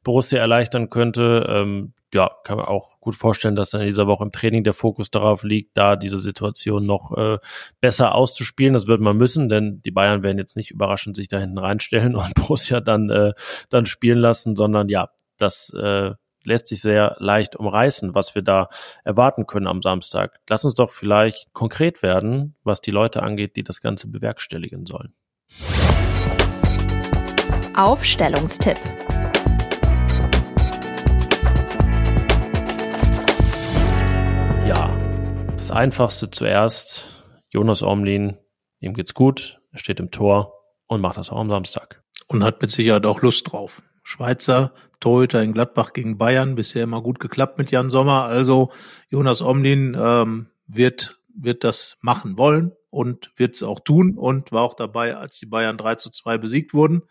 [SPEAKER 2] Borussia erleichtern könnte. Ähm, ja, kann man auch gut vorstellen, dass dann in dieser Woche im Training der Fokus darauf liegt, da diese Situation noch äh, besser auszuspielen. Das wird man müssen, denn die Bayern werden jetzt nicht überraschend sich da hinten reinstellen und Borussia dann, äh, dann spielen lassen, sondern ja, das äh, lässt sich sehr leicht umreißen, was wir da erwarten können am Samstag. Lass uns doch vielleicht konkret werden, was die Leute angeht, die das Ganze bewerkstelligen sollen.
[SPEAKER 4] Aufstellungstipp.
[SPEAKER 2] Ja, das Einfachste zuerst. Jonas Omlin, ihm geht's gut, er steht im Tor und macht das auch am Samstag.
[SPEAKER 3] Und hat mit Sicherheit auch Lust drauf. Schweizer Torhüter in Gladbach gegen Bayern. Bisher immer gut geklappt mit Jan Sommer. Also Jonas Omlin ähm, wird, wird das machen wollen und wird es auch tun und war auch dabei, als die Bayern 3 zu 2 besiegt wurden.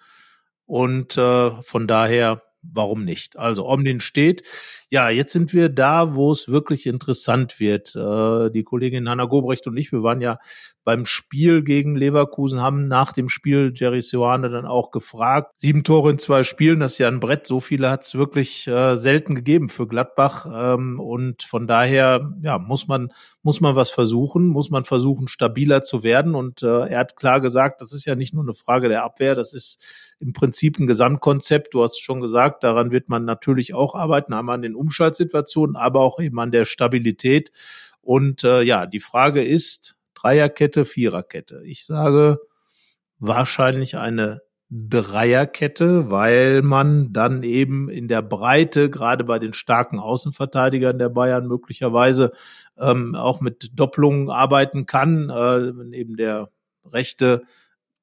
[SPEAKER 3] Und äh, von daher warum nicht? Also Omnin steht. Ja, jetzt sind wir da, wo es wirklich interessant wird. Äh, die Kollegin Hanna Gobrecht und ich, wir waren ja beim Spiel gegen Leverkusen, haben nach dem Spiel Jerry Seoane dann auch gefragt. Sieben Tore in zwei Spielen, das ist ja ein Brett. So viele hat es wirklich äh, selten gegeben für Gladbach. Ähm, und von daher, ja, muss man, muss man was versuchen, muss man versuchen, stabiler zu werden. Und äh, er hat klar gesagt, das ist ja nicht nur eine Frage der Abwehr, das ist im Prinzip ein Gesamtkonzept. Du hast schon gesagt, daran wird man natürlich auch arbeiten, einmal an den Umschaltsituationen, aber auch eben an der Stabilität. Und äh, ja, die Frage ist, Dreierkette, Viererkette. Ich sage wahrscheinlich eine Dreierkette, weil man dann eben in der Breite, gerade bei den starken Außenverteidigern der Bayern, möglicherweise ähm, auch mit Doppelungen arbeiten kann, äh, eben der rechte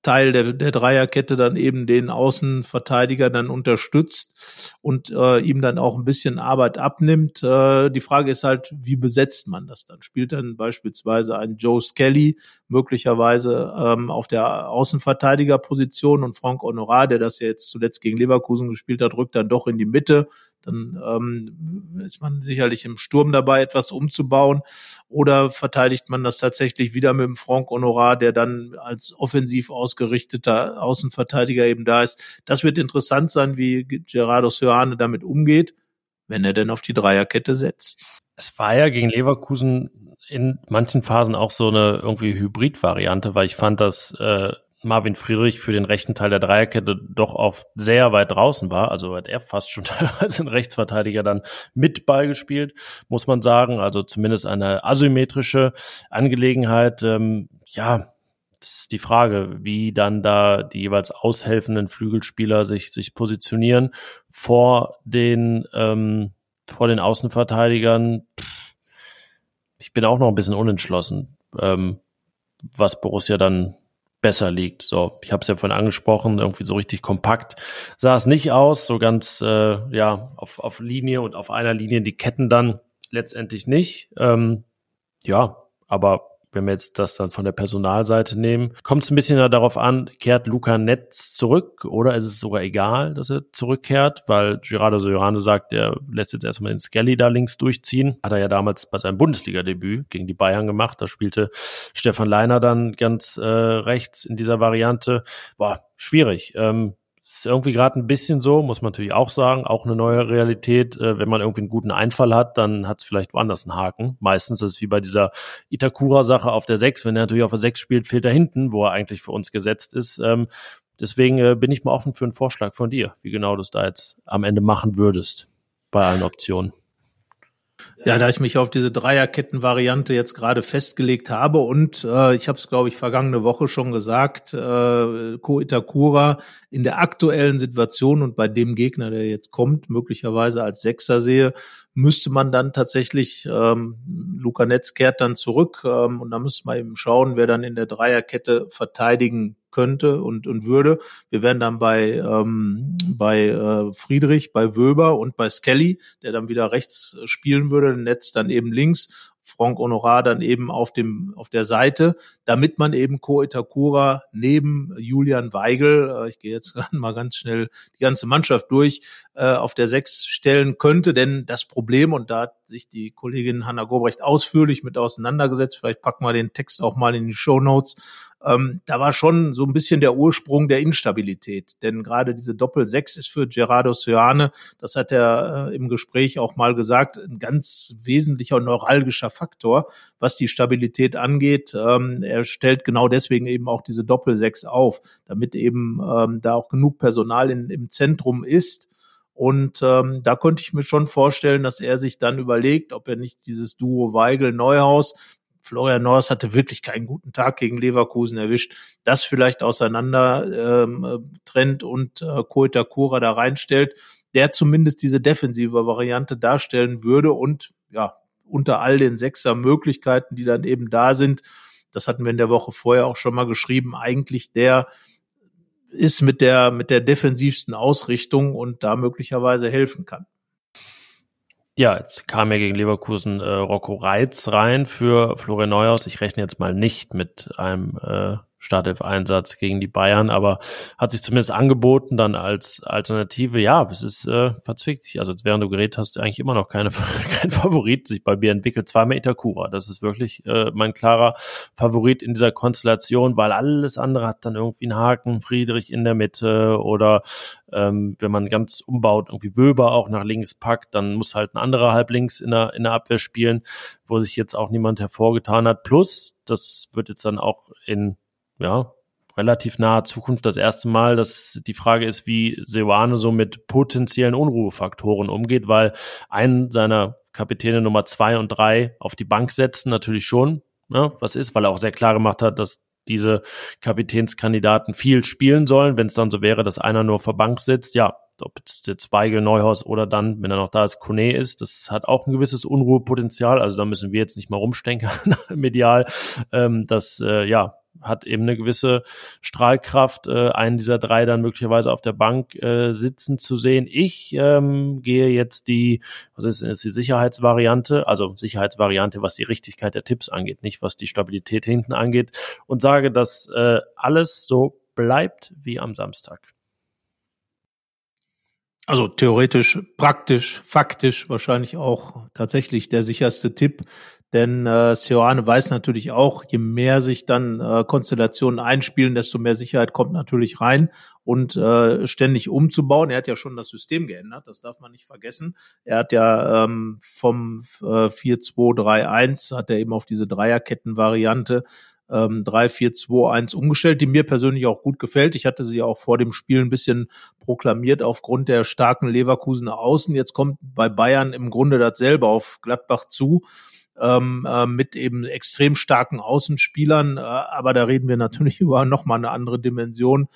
[SPEAKER 3] Teil der, der Dreierkette dann eben den Außenverteidiger dann unterstützt und äh, ihm dann auch ein bisschen Arbeit abnimmt. Äh, die Frage ist halt, wie besetzt man das dann? Spielt dann beispielsweise ein Joe Skelly möglicherweise ähm, auf der Außenverteidigerposition und Frank Honorat, der das ja jetzt zuletzt gegen Leverkusen gespielt hat, rückt dann doch in die Mitte dann ähm, ist man sicherlich im Sturm dabei, etwas umzubauen. Oder verteidigt man das tatsächlich wieder mit dem Franck Honorat, der dann als offensiv ausgerichteter Außenverteidiger eben da ist. Das wird interessant sein, wie Gerardo Soane damit umgeht, wenn er denn auf die Dreierkette setzt.
[SPEAKER 2] Es war ja gegen Leverkusen in manchen Phasen auch so eine irgendwie Hybrid-Variante, weil ich fand, dass äh, Marvin Friedrich für den rechten Teil der Dreierkette doch auch sehr weit draußen war. Also hat er fast schon teilweise ein Rechtsverteidiger dann mit beigespielt, muss man sagen. Also zumindest eine asymmetrische Angelegenheit. Ähm, ja, das ist die Frage, wie dann da die jeweils aushelfenden Flügelspieler sich, sich positionieren vor den, ähm, vor den Außenverteidigern. Ich bin auch noch ein bisschen unentschlossen, ähm, was Borussia dann besser liegt. So, ich habe es ja vorhin angesprochen, irgendwie so richtig kompakt sah es nicht aus, so ganz äh, ja auf, auf Linie und auf einer Linie die Ketten dann letztendlich nicht. Ähm, ja, aber wenn wir jetzt das dann von der Personalseite nehmen, kommt es ein bisschen darauf an, kehrt Luca Netz zurück oder ist es sogar egal, dass er zurückkehrt, weil Gerardo Sojorane sagt, er lässt jetzt erstmal den Skelly da links durchziehen. Hat er ja damals bei seinem Bundesliga-Debüt gegen die Bayern gemacht. Da spielte Stefan Leiner dann ganz äh, rechts in dieser Variante. War schwierig. Ähm, ist irgendwie gerade ein bisschen so, muss man natürlich auch sagen, auch eine neue Realität. Äh, wenn man irgendwie einen guten Einfall hat, dann hat es vielleicht woanders einen Haken. Meistens ist es wie bei dieser Itakura-Sache auf der 6. Wenn er natürlich auf der 6 spielt, fehlt er hinten, wo er eigentlich für uns gesetzt ist. Ähm, deswegen äh, bin ich mal offen für einen Vorschlag von dir, wie genau du es da jetzt am Ende machen würdest bei allen Optionen.
[SPEAKER 3] Ja, da ich mich auf diese Dreierketten-Variante jetzt gerade festgelegt habe und äh, ich habe es, glaube ich, vergangene Woche schon gesagt, äh, Ko Itakura in der aktuellen Situation und bei dem Gegner, der jetzt kommt, möglicherweise als Sechser sehe, müsste man dann tatsächlich, ähm, Luca Netz kehrt dann zurück ähm, und da müsste man eben schauen, wer dann in der Dreierkette verteidigen könnte und, und würde. Wir wären dann bei, ähm, bei äh, Friedrich, bei Wöber und bei Skelly, der dann wieder rechts spielen würde, Netz dann eben links Franck Honorat dann eben auf dem auf der Seite, damit man eben Ko Itakura neben Julian Weigel, äh, ich gehe jetzt mal ganz schnell die ganze Mannschaft durch, äh, auf der Sechs stellen könnte. Denn das Problem, und da hat sich die Kollegin Hanna Gobrecht ausführlich mit auseinandergesetzt, vielleicht packen wir den Text auch mal in die Show Notes, ähm, da war schon so ein bisschen der Ursprung der Instabilität. Denn gerade diese Doppel-Sechs ist für Gerardo Seoane, das hat er äh, im Gespräch auch mal gesagt, ein ganz wesentlicher neuralgischer Faktor, was die Stabilität angeht. Ähm, er stellt genau deswegen eben auch diese Doppel-Sechs auf, damit eben ähm, da auch genug Personal in, im Zentrum ist. Und ähm, da könnte ich mir schon vorstellen, dass er sich dann überlegt, ob er nicht dieses Duo Weigel-Neuhaus, Florian Norris hatte wirklich keinen guten Tag gegen Leverkusen erwischt, das vielleicht auseinander ähm, trennt und äh, Koita Kura da reinstellt, der zumindest diese defensive Variante darstellen würde und ja, unter all den sechser Möglichkeiten, die dann eben da sind, das hatten wir in der Woche vorher auch schon mal geschrieben, eigentlich der ist mit der, mit der defensivsten Ausrichtung und da möglicherweise helfen kann.
[SPEAKER 2] Ja, jetzt kam ja gegen Leverkusen äh, Rocco Reitz rein für Florian Neuhaus. Ich rechne jetzt mal nicht mit einem äh, Startelf-Einsatz gegen die Bayern, aber hat sich zumindest angeboten dann als Alternative. Ja, es ist äh, verzwickt. Also während du geredet hast, eigentlich immer noch keine, kein Favorit sich bei mir entwickelt. Zweimal Itakura. Das ist wirklich äh, mein klarer Favorit in dieser Konstellation, weil alles andere hat dann irgendwie einen Haken. Friedrich in der Mitte oder ähm, wenn man ganz umbaut, irgendwie Wöber auch nach links packt, dann muss halt ein anderer halb links in der, in der Abwehr spielen, wo sich jetzt auch niemand hervorgetan hat. Plus, das wird jetzt dann auch in ja, relativ naher Zukunft das erste Mal, dass die Frage ist, wie Seoane so mit potenziellen Unruhefaktoren umgeht, weil einen seiner Kapitäne Nummer zwei und drei auf die Bank setzen natürlich schon, ne, was ist, weil er auch sehr klar gemacht hat, dass diese Kapitänskandidaten viel spielen sollen. Wenn es dann so wäre, dass einer nur vor Bank sitzt, ja, ob es jetzt Weigel, Neuhaus oder dann, wenn er noch da ist, Kone ist, das hat auch ein gewisses Unruhepotenzial. Also da müssen wir jetzt nicht mal rumstenkern medial. Ähm, das, äh, ja, hat eben eine gewisse Strahlkraft, äh, einen dieser drei dann möglicherweise auf der Bank äh, sitzen zu sehen. Ich ähm, gehe jetzt die, was ist, ist die Sicherheitsvariante, also Sicherheitsvariante, was die Richtigkeit der Tipps angeht, nicht was die Stabilität hinten angeht, und sage, dass äh, alles so bleibt wie am Samstag.
[SPEAKER 3] Also theoretisch, praktisch, faktisch wahrscheinlich auch tatsächlich der sicherste Tipp. Denn äh, Seoane weiß natürlich auch, je mehr sich dann äh, Konstellationen einspielen, desto mehr Sicherheit kommt natürlich rein und äh, ständig umzubauen. Er hat ja schon das System geändert, das darf man nicht vergessen. Er hat ja ähm, vom äh, 4-2-3-1 hat er eben auf diese Dreierketten-Variante ähm, 3-4-2-1 umgestellt, die mir persönlich auch gut gefällt. Ich hatte sie auch vor dem Spiel ein bisschen proklamiert aufgrund der starken Leverkusener Außen. Jetzt kommt bei Bayern im Grunde dasselbe auf Gladbach zu ähm, äh, mit eben extrem starken Außenspielern. Äh, aber da reden wir natürlich über nochmal eine andere Dimension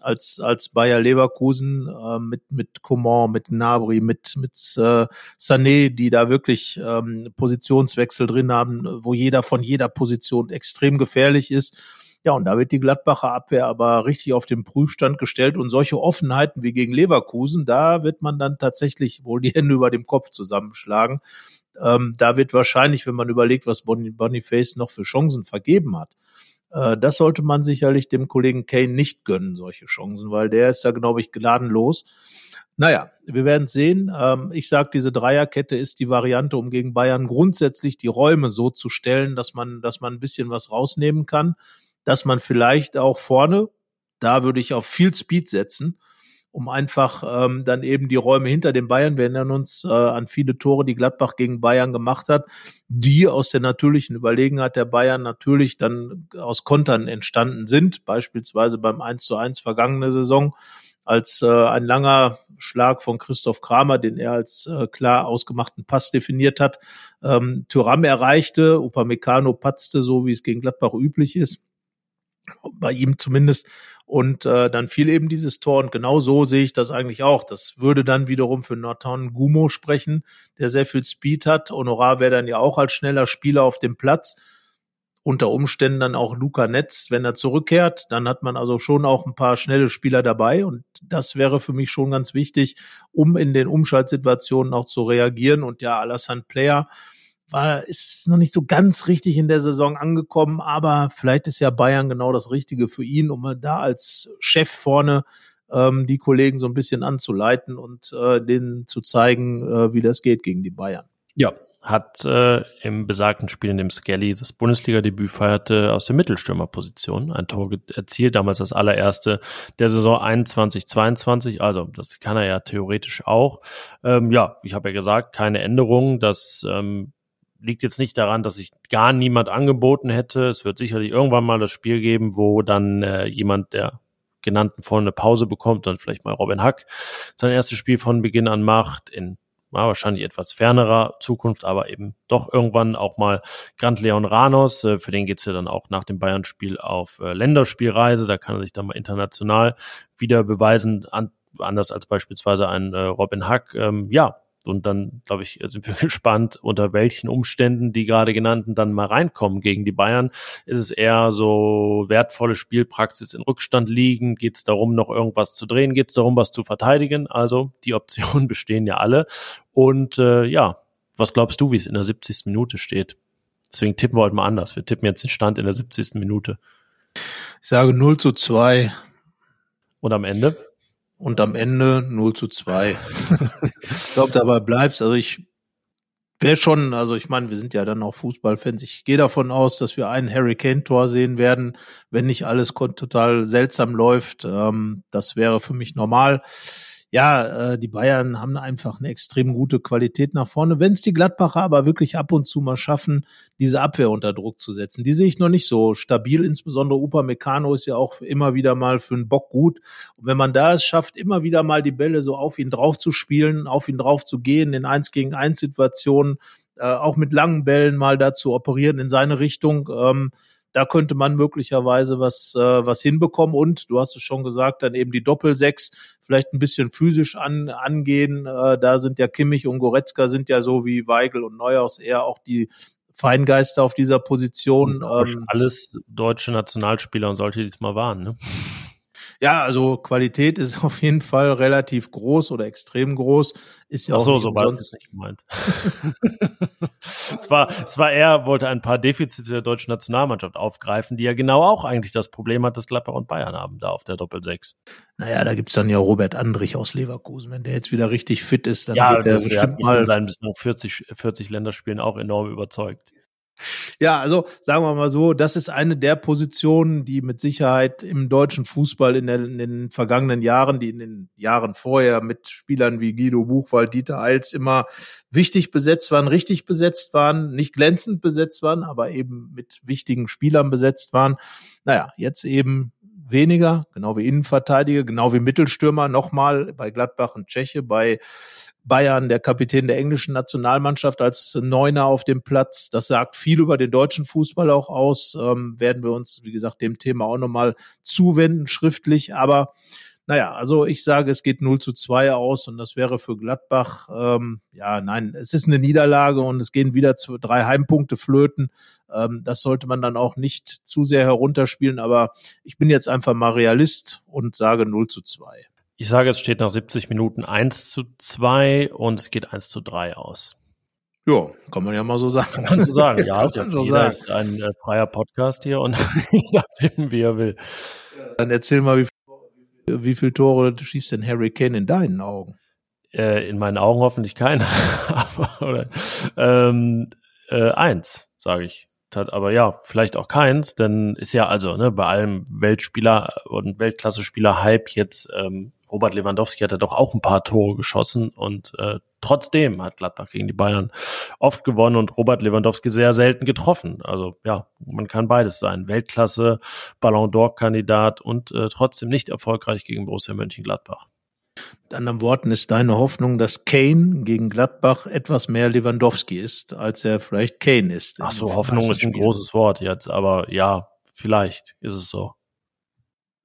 [SPEAKER 3] als als Bayer Leverkusen äh, mit mit Coman, mit Nabri, mit mit äh, Sané, die da wirklich ähm, Positionswechsel drin haben, wo jeder von jeder Position extrem gefährlich ist. Ja, und da wird die Gladbacher Abwehr aber richtig auf den Prüfstand gestellt und solche Offenheiten wie gegen Leverkusen, da wird man dann tatsächlich wohl die Hände über dem Kopf zusammenschlagen. Ähm, da wird wahrscheinlich, wenn man überlegt, was Boniface noch für Chancen vergeben hat, äh, das sollte man sicherlich dem Kollegen Kane nicht gönnen, solche Chancen, weil der ist ja, glaube ich, geladenlos. Naja, wir werden sehen. Ähm, ich sage, diese Dreierkette ist die Variante, um gegen Bayern grundsätzlich die Räume so zu stellen, dass man, dass man ein bisschen was rausnehmen kann, dass man vielleicht auch vorne, da würde ich auf viel Speed setzen, um einfach ähm, dann eben die Räume hinter den Bayern, wir erinnern uns äh, an viele Tore, die Gladbach gegen Bayern gemacht hat, die aus der natürlichen Überlegenheit der Bayern natürlich dann aus Kontern entstanden sind, beispielsweise beim 1 zu 1 vergangene Saison als äh, ein langer Schlag von Christoph Kramer, den er als äh, klar ausgemachten Pass definiert hat, ähm, Thuram erreichte, Upamecano patzte, so wie es gegen Gladbach üblich ist bei ihm zumindest. Und äh, dann fiel eben dieses Tor und genau so sehe ich das eigentlich auch. Das würde dann wiederum für Nathan Gumo sprechen, der sehr viel Speed hat. Honorar wäre dann ja auch als schneller Spieler auf dem Platz. Unter Umständen dann auch Luca Netz, wenn er zurückkehrt. Dann hat man also schon auch ein paar schnelle Spieler dabei. Und das wäre für mich schon ganz wichtig, um in den Umschaltsituationen auch zu reagieren. Und ja, Alassane Player, war, ist noch nicht so ganz richtig in der Saison angekommen, aber vielleicht ist ja Bayern genau das Richtige für ihn, um da als Chef vorne ähm, die Kollegen so ein bisschen anzuleiten und äh, denen zu zeigen, äh, wie das geht gegen die Bayern.
[SPEAKER 2] Ja, hat äh, im besagten Spiel, in dem Skelly das Bundesliga-Debüt feierte, aus der Mittelstürmerposition ein Tor erzielt, damals das allererste der Saison 21-22. Also das kann er ja theoretisch auch. Ähm, ja, ich habe ja gesagt, keine Änderungen. Das ähm, liegt jetzt nicht daran, dass sich gar niemand angeboten hätte. Es wird sicherlich irgendwann mal das Spiel geben, wo dann äh, jemand der genannten vorne eine Pause bekommt und vielleicht mal Robin Hack sein erstes Spiel von Beginn an macht, in ja, wahrscheinlich etwas fernerer Zukunft, aber eben doch irgendwann auch mal Grant Leon Ranos. Äh, für den geht's ja dann auch nach dem Bayern-Spiel auf äh, Länderspielreise. Da kann er sich dann mal international wieder beweisen, an, anders als beispielsweise ein äh, Robin Hack. Ähm, ja, und dann, glaube ich, sind wir gespannt, unter welchen Umständen die gerade genannten dann mal reinkommen gegen die Bayern. Ist es eher so wertvolle Spielpraxis in Rückstand liegen? Geht es darum, noch irgendwas zu drehen? Geht es darum, was zu verteidigen? Also die Optionen bestehen ja alle. Und äh, ja, was glaubst du, wie es in der 70. Minute steht? Deswegen tippen wir heute mal anders. Wir tippen jetzt den Stand in der 70. Minute.
[SPEAKER 3] Ich sage 0 zu 2.
[SPEAKER 2] Und am Ende?
[SPEAKER 3] Und am Ende 0 zu 2. ich glaube, dabei bleibst. Also ich wäre schon, also ich meine, wir sind ja dann auch Fußballfans. Ich gehe davon aus, dass wir einen Harry Kane-Tor sehen werden, wenn nicht alles total seltsam läuft. Ähm, das wäre für mich normal ja, äh, die Bayern haben einfach eine extrem gute Qualität nach vorne. Wenn es die Gladbacher aber wirklich ab und zu mal schaffen, diese Abwehr unter Druck zu setzen, die sehe ich noch nicht so stabil. Insbesondere Upamecano ist ja auch immer wieder mal für einen Bock gut. Und wenn man da es schafft, immer wieder mal die Bälle so auf ihn drauf zu spielen, auf ihn drauf zu gehen, in eins gegen eins Situationen, äh, auch mit langen Bällen mal da zu operieren in seine Richtung, ähm, da könnte man möglicherweise was, äh, was hinbekommen und du hast es schon gesagt, dann eben die Doppelsechs vielleicht ein bisschen physisch an, angehen. Äh, da sind ja Kimmich und Goretzka sind ja so wie Weigel und Neuhaus eher auch die Feingeister auf dieser Position.
[SPEAKER 2] Ähm, alles deutsche Nationalspieler und solche, die es mal waren, ne?
[SPEAKER 3] Ja, also Qualität ist auf jeden Fall relativ groß oder extrem groß. Ist ja
[SPEAKER 2] Ach
[SPEAKER 3] auch
[SPEAKER 2] so, so war es nicht gemeint. es war, es war eher, wollte ein paar Defizite der deutschen Nationalmannschaft aufgreifen, die ja genau auch eigentlich das Problem hat, dass Gladbach und Bayern haben da auf der Doppelsechs.
[SPEAKER 3] Naja, da gibt's dann ja Robert Andrich aus Leverkusen. Wenn der jetzt wieder richtig fit ist, dann
[SPEAKER 2] ja,
[SPEAKER 3] geht der bestimmt mal
[SPEAKER 2] von seinen bislang 40, 40 Länderspielen auch enorm überzeugt.
[SPEAKER 3] Ja, also sagen wir mal so, das ist eine der Positionen, die mit Sicherheit im deutschen Fußball in, der, in den vergangenen Jahren, die in den Jahren vorher mit Spielern wie Guido Buchwald, Dieter Eils immer wichtig besetzt waren, richtig besetzt waren, nicht glänzend besetzt waren, aber eben mit wichtigen Spielern besetzt waren. Naja, jetzt eben weniger, genau wie Innenverteidiger, genau wie Mittelstürmer nochmal bei Gladbach und Tscheche, bei Bayern, der Kapitän der englischen Nationalmannschaft als Neuner auf dem Platz. Das sagt viel über den deutschen Fußball auch aus. Ähm, werden wir uns, wie gesagt, dem Thema auch nochmal zuwenden, schriftlich. Aber naja, also ich sage, es geht 0 zu 2 aus und das wäre für Gladbach, ähm, ja, nein, es ist eine Niederlage und es gehen wieder zwei, drei Heimpunkte flöten. Ähm, das sollte man dann auch nicht zu sehr herunterspielen, aber ich bin jetzt einfach mal Realist und sage 0 zu 2.
[SPEAKER 2] Ich sage, es steht nach 70 Minuten 1 zu 2 und es geht 1 zu 3 aus.
[SPEAKER 3] Ja, kann man ja mal so sagen.
[SPEAKER 2] Kannst du sagen, ja,
[SPEAKER 3] Kann
[SPEAKER 2] ist, jetzt
[SPEAKER 3] man so
[SPEAKER 2] jeder
[SPEAKER 3] sagen.
[SPEAKER 2] ist ein äh, freier Podcast hier und nachdem wie er will.
[SPEAKER 3] Dann erzähl mal, wie, wie viele Tore schießt denn Harry Kane in deinen Augen?
[SPEAKER 2] Äh, in meinen Augen hoffentlich keiner. aber, oder, ähm, äh, eins, sage ich. Aber ja, vielleicht auch keins, denn ist ja also ne, bei allem Weltspieler und Weltklasse-Spieler-Hype jetzt ähm, Robert Lewandowski hat ja doch auch ein paar Tore geschossen und äh, trotzdem hat Gladbach gegen die Bayern oft gewonnen und Robert Lewandowski sehr selten getroffen. Also ja, man kann beides sein. Weltklasse, Ballon d'Or-Kandidat und äh, trotzdem nicht erfolgreich gegen Borussia Mönchengladbach.
[SPEAKER 3] Mit anderen Worten ist deine Hoffnung, dass Kane gegen Gladbach etwas mehr Lewandowski ist, als er vielleicht Kane ist.
[SPEAKER 2] Ach so, Hoffnung ist ein großes Wort jetzt, aber ja, vielleicht ist es so.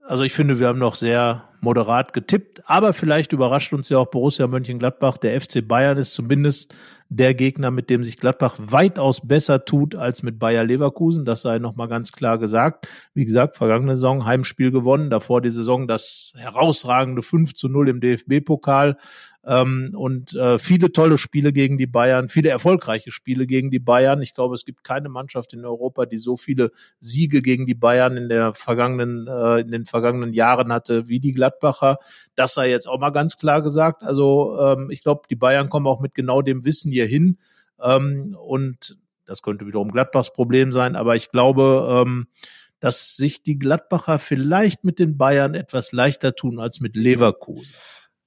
[SPEAKER 3] Also ich finde, wir haben noch sehr moderat getippt, aber vielleicht überrascht uns ja auch Borussia Mönchengladbach. Der FC Bayern ist zumindest der Gegner, mit dem sich Gladbach weitaus besser tut als mit Bayer Leverkusen. Das sei nochmal ganz klar gesagt. Wie gesagt, vergangene Saison Heimspiel gewonnen, davor die Saison das herausragende 5 zu 0 im DFB-Pokal. Ähm, und äh, viele tolle Spiele gegen die Bayern, viele erfolgreiche Spiele gegen die Bayern. Ich glaube, es gibt keine Mannschaft in Europa, die so viele Siege gegen die Bayern in der vergangenen, äh, in den vergangenen Jahren hatte wie die Gladbacher. Das sei jetzt auch mal ganz klar gesagt. Also ähm, ich glaube, die Bayern kommen auch mit genau dem Wissen hier hin. Ähm, und das könnte wiederum Gladbachs Problem sein, aber ich glaube, ähm, dass sich die Gladbacher vielleicht mit den Bayern etwas leichter tun als mit Leverkusen.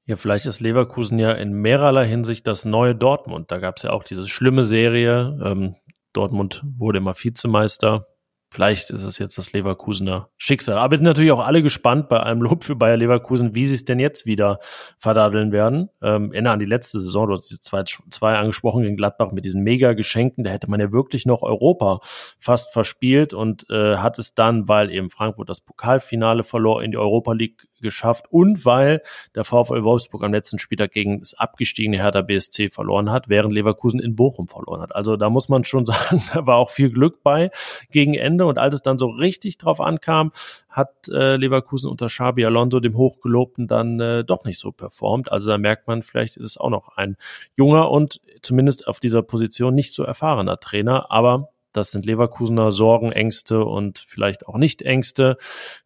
[SPEAKER 2] Ja, vielleicht ist Leverkusen ja in mehrerlei Hinsicht das neue Dortmund. Da gab es ja auch diese schlimme Serie. Ähm, Dortmund wurde immer Vizemeister. Vielleicht ist es jetzt das Leverkusener Schicksal. Aber wir sind natürlich auch alle gespannt bei allem Lob für Bayer Leverkusen, wie sie es denn jetzt wieder verdadeln werden. Ähm, erinnere an die letzte Saison, du hast diese zwei, zwei angesprochen gegen Gladbach mit diesen Mega-Geschenken. Da hätte man ja wirklich noch Europa fast verspielt und äh, hat es dann, weil eben Frankfurt das Pokalfinale verlor, in die Europa League geschafft und weil der VfL Wolfsburg am letzten Spieltag gegen das abgestiegene Hertha BSC verloren hat, während Leverkusen in Bochum verloren hat. Also da muss man schon sagen, da war auch viel Glück bei gegen Ende und als es dann so richtig drauf ankam, hat äh, Leverkusen unter Xabi Alonso, dem Hochgelobten, dann äh, doch nicht so performt. Also da merkt man, vielleicht ist es auch noch ein junger und zumindest auf dieser Position nicht so erfahrener Trainer, aber Das sind Leverkusener Sorgen, Ängste und vielleicht auch Nicht-Ängste.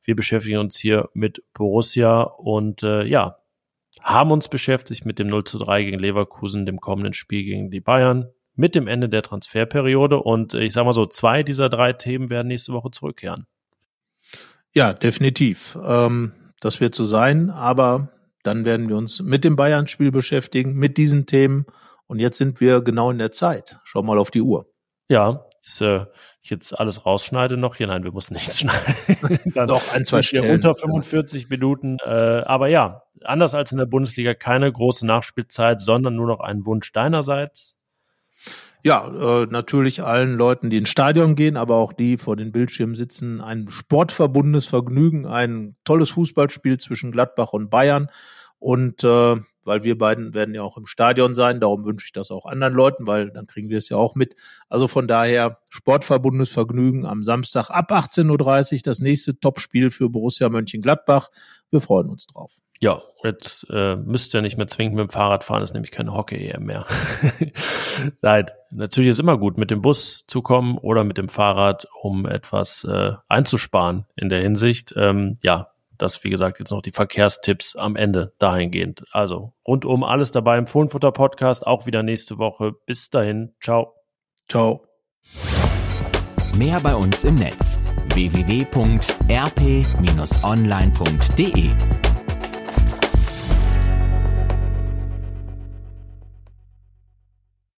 [SPEAKER 2] Wir beschäftigen uns hier mit Borussia und äh, ja, haben uns beschäftigt mit dem 0 zu 3 gegen Leverkusen, dem kommenden Spiel gegen die Bayern, mit dem Ende der Transferperiode. Und äh, ich sage mal so, zwei dieser drei Themen werden nächste Woche zurückkehren.
[SPEAKER 3] Ja, definitiv. Ähm, das wird so sein, aber dann werden wir uns mit dem Bayern-Spiel beschäftigen, mit diesen Themen. Und jetzt sind wir genau in der Zeit. Schau mal auf die Uhr.
[SPEAKER 2] Ja, ist, äh, ich jetzt alles rausschneide noch. hier. nein, wir mussten nichts schneiden.
[SPEAKER 3] Dann Doch, ein, zwei Stellen.
[SPEAKER 2] Unter 45 Minuten. Äh, aber ja, anders als in der Bundesliga keine große Nachspielzeit, sondern nur noch ein Wunsch deinerseits.
[SPEAKER 3] Ja, äh, natürlich allen Leuten, die ins Stadion gehen, aber auch die vor den Bildschirmen sitzen, ein sportverbundenes Vergnügen, ein tolles Fußballspiel zwischen Gladbach und Bayern. Und äh, weil wir beiden werden ja auch im Stadion sein. Darum wünsche ich das auch anderen Leuten, weil dann kriegen wir es ja auch mit. Also von daher Sportverbundes Vergnügen am Samstag ab 18.30 Uhr das nächste Topspiel für Borussia Mönchengladbach. Wir freuen uns drauf.
[SPEAKER 2] Ja, jetzt äh, müsst ihr nicht mehr zwingend mit dem Fahrrad fahren, das ist nämlich keine Hockey-EM mehr. Nein, natürlich ist immer gut, mit dem Bus zu kommen oder mit dem Fahrrad, um etwas äh, einzusparen in der Hinsicht. Ähm, ja, das, wie gesagt, jetzt noch die Verkehrstipps am Ende dahingehend. Also rundum alles dabei im Fohlenfutter Podcast, auch wieder nächste Woche. Bis dahin, ciao.
[SPEAKER 3] Ciao.
[SPEAKER 1] Mehr bei uns im Netz www.rp-online.de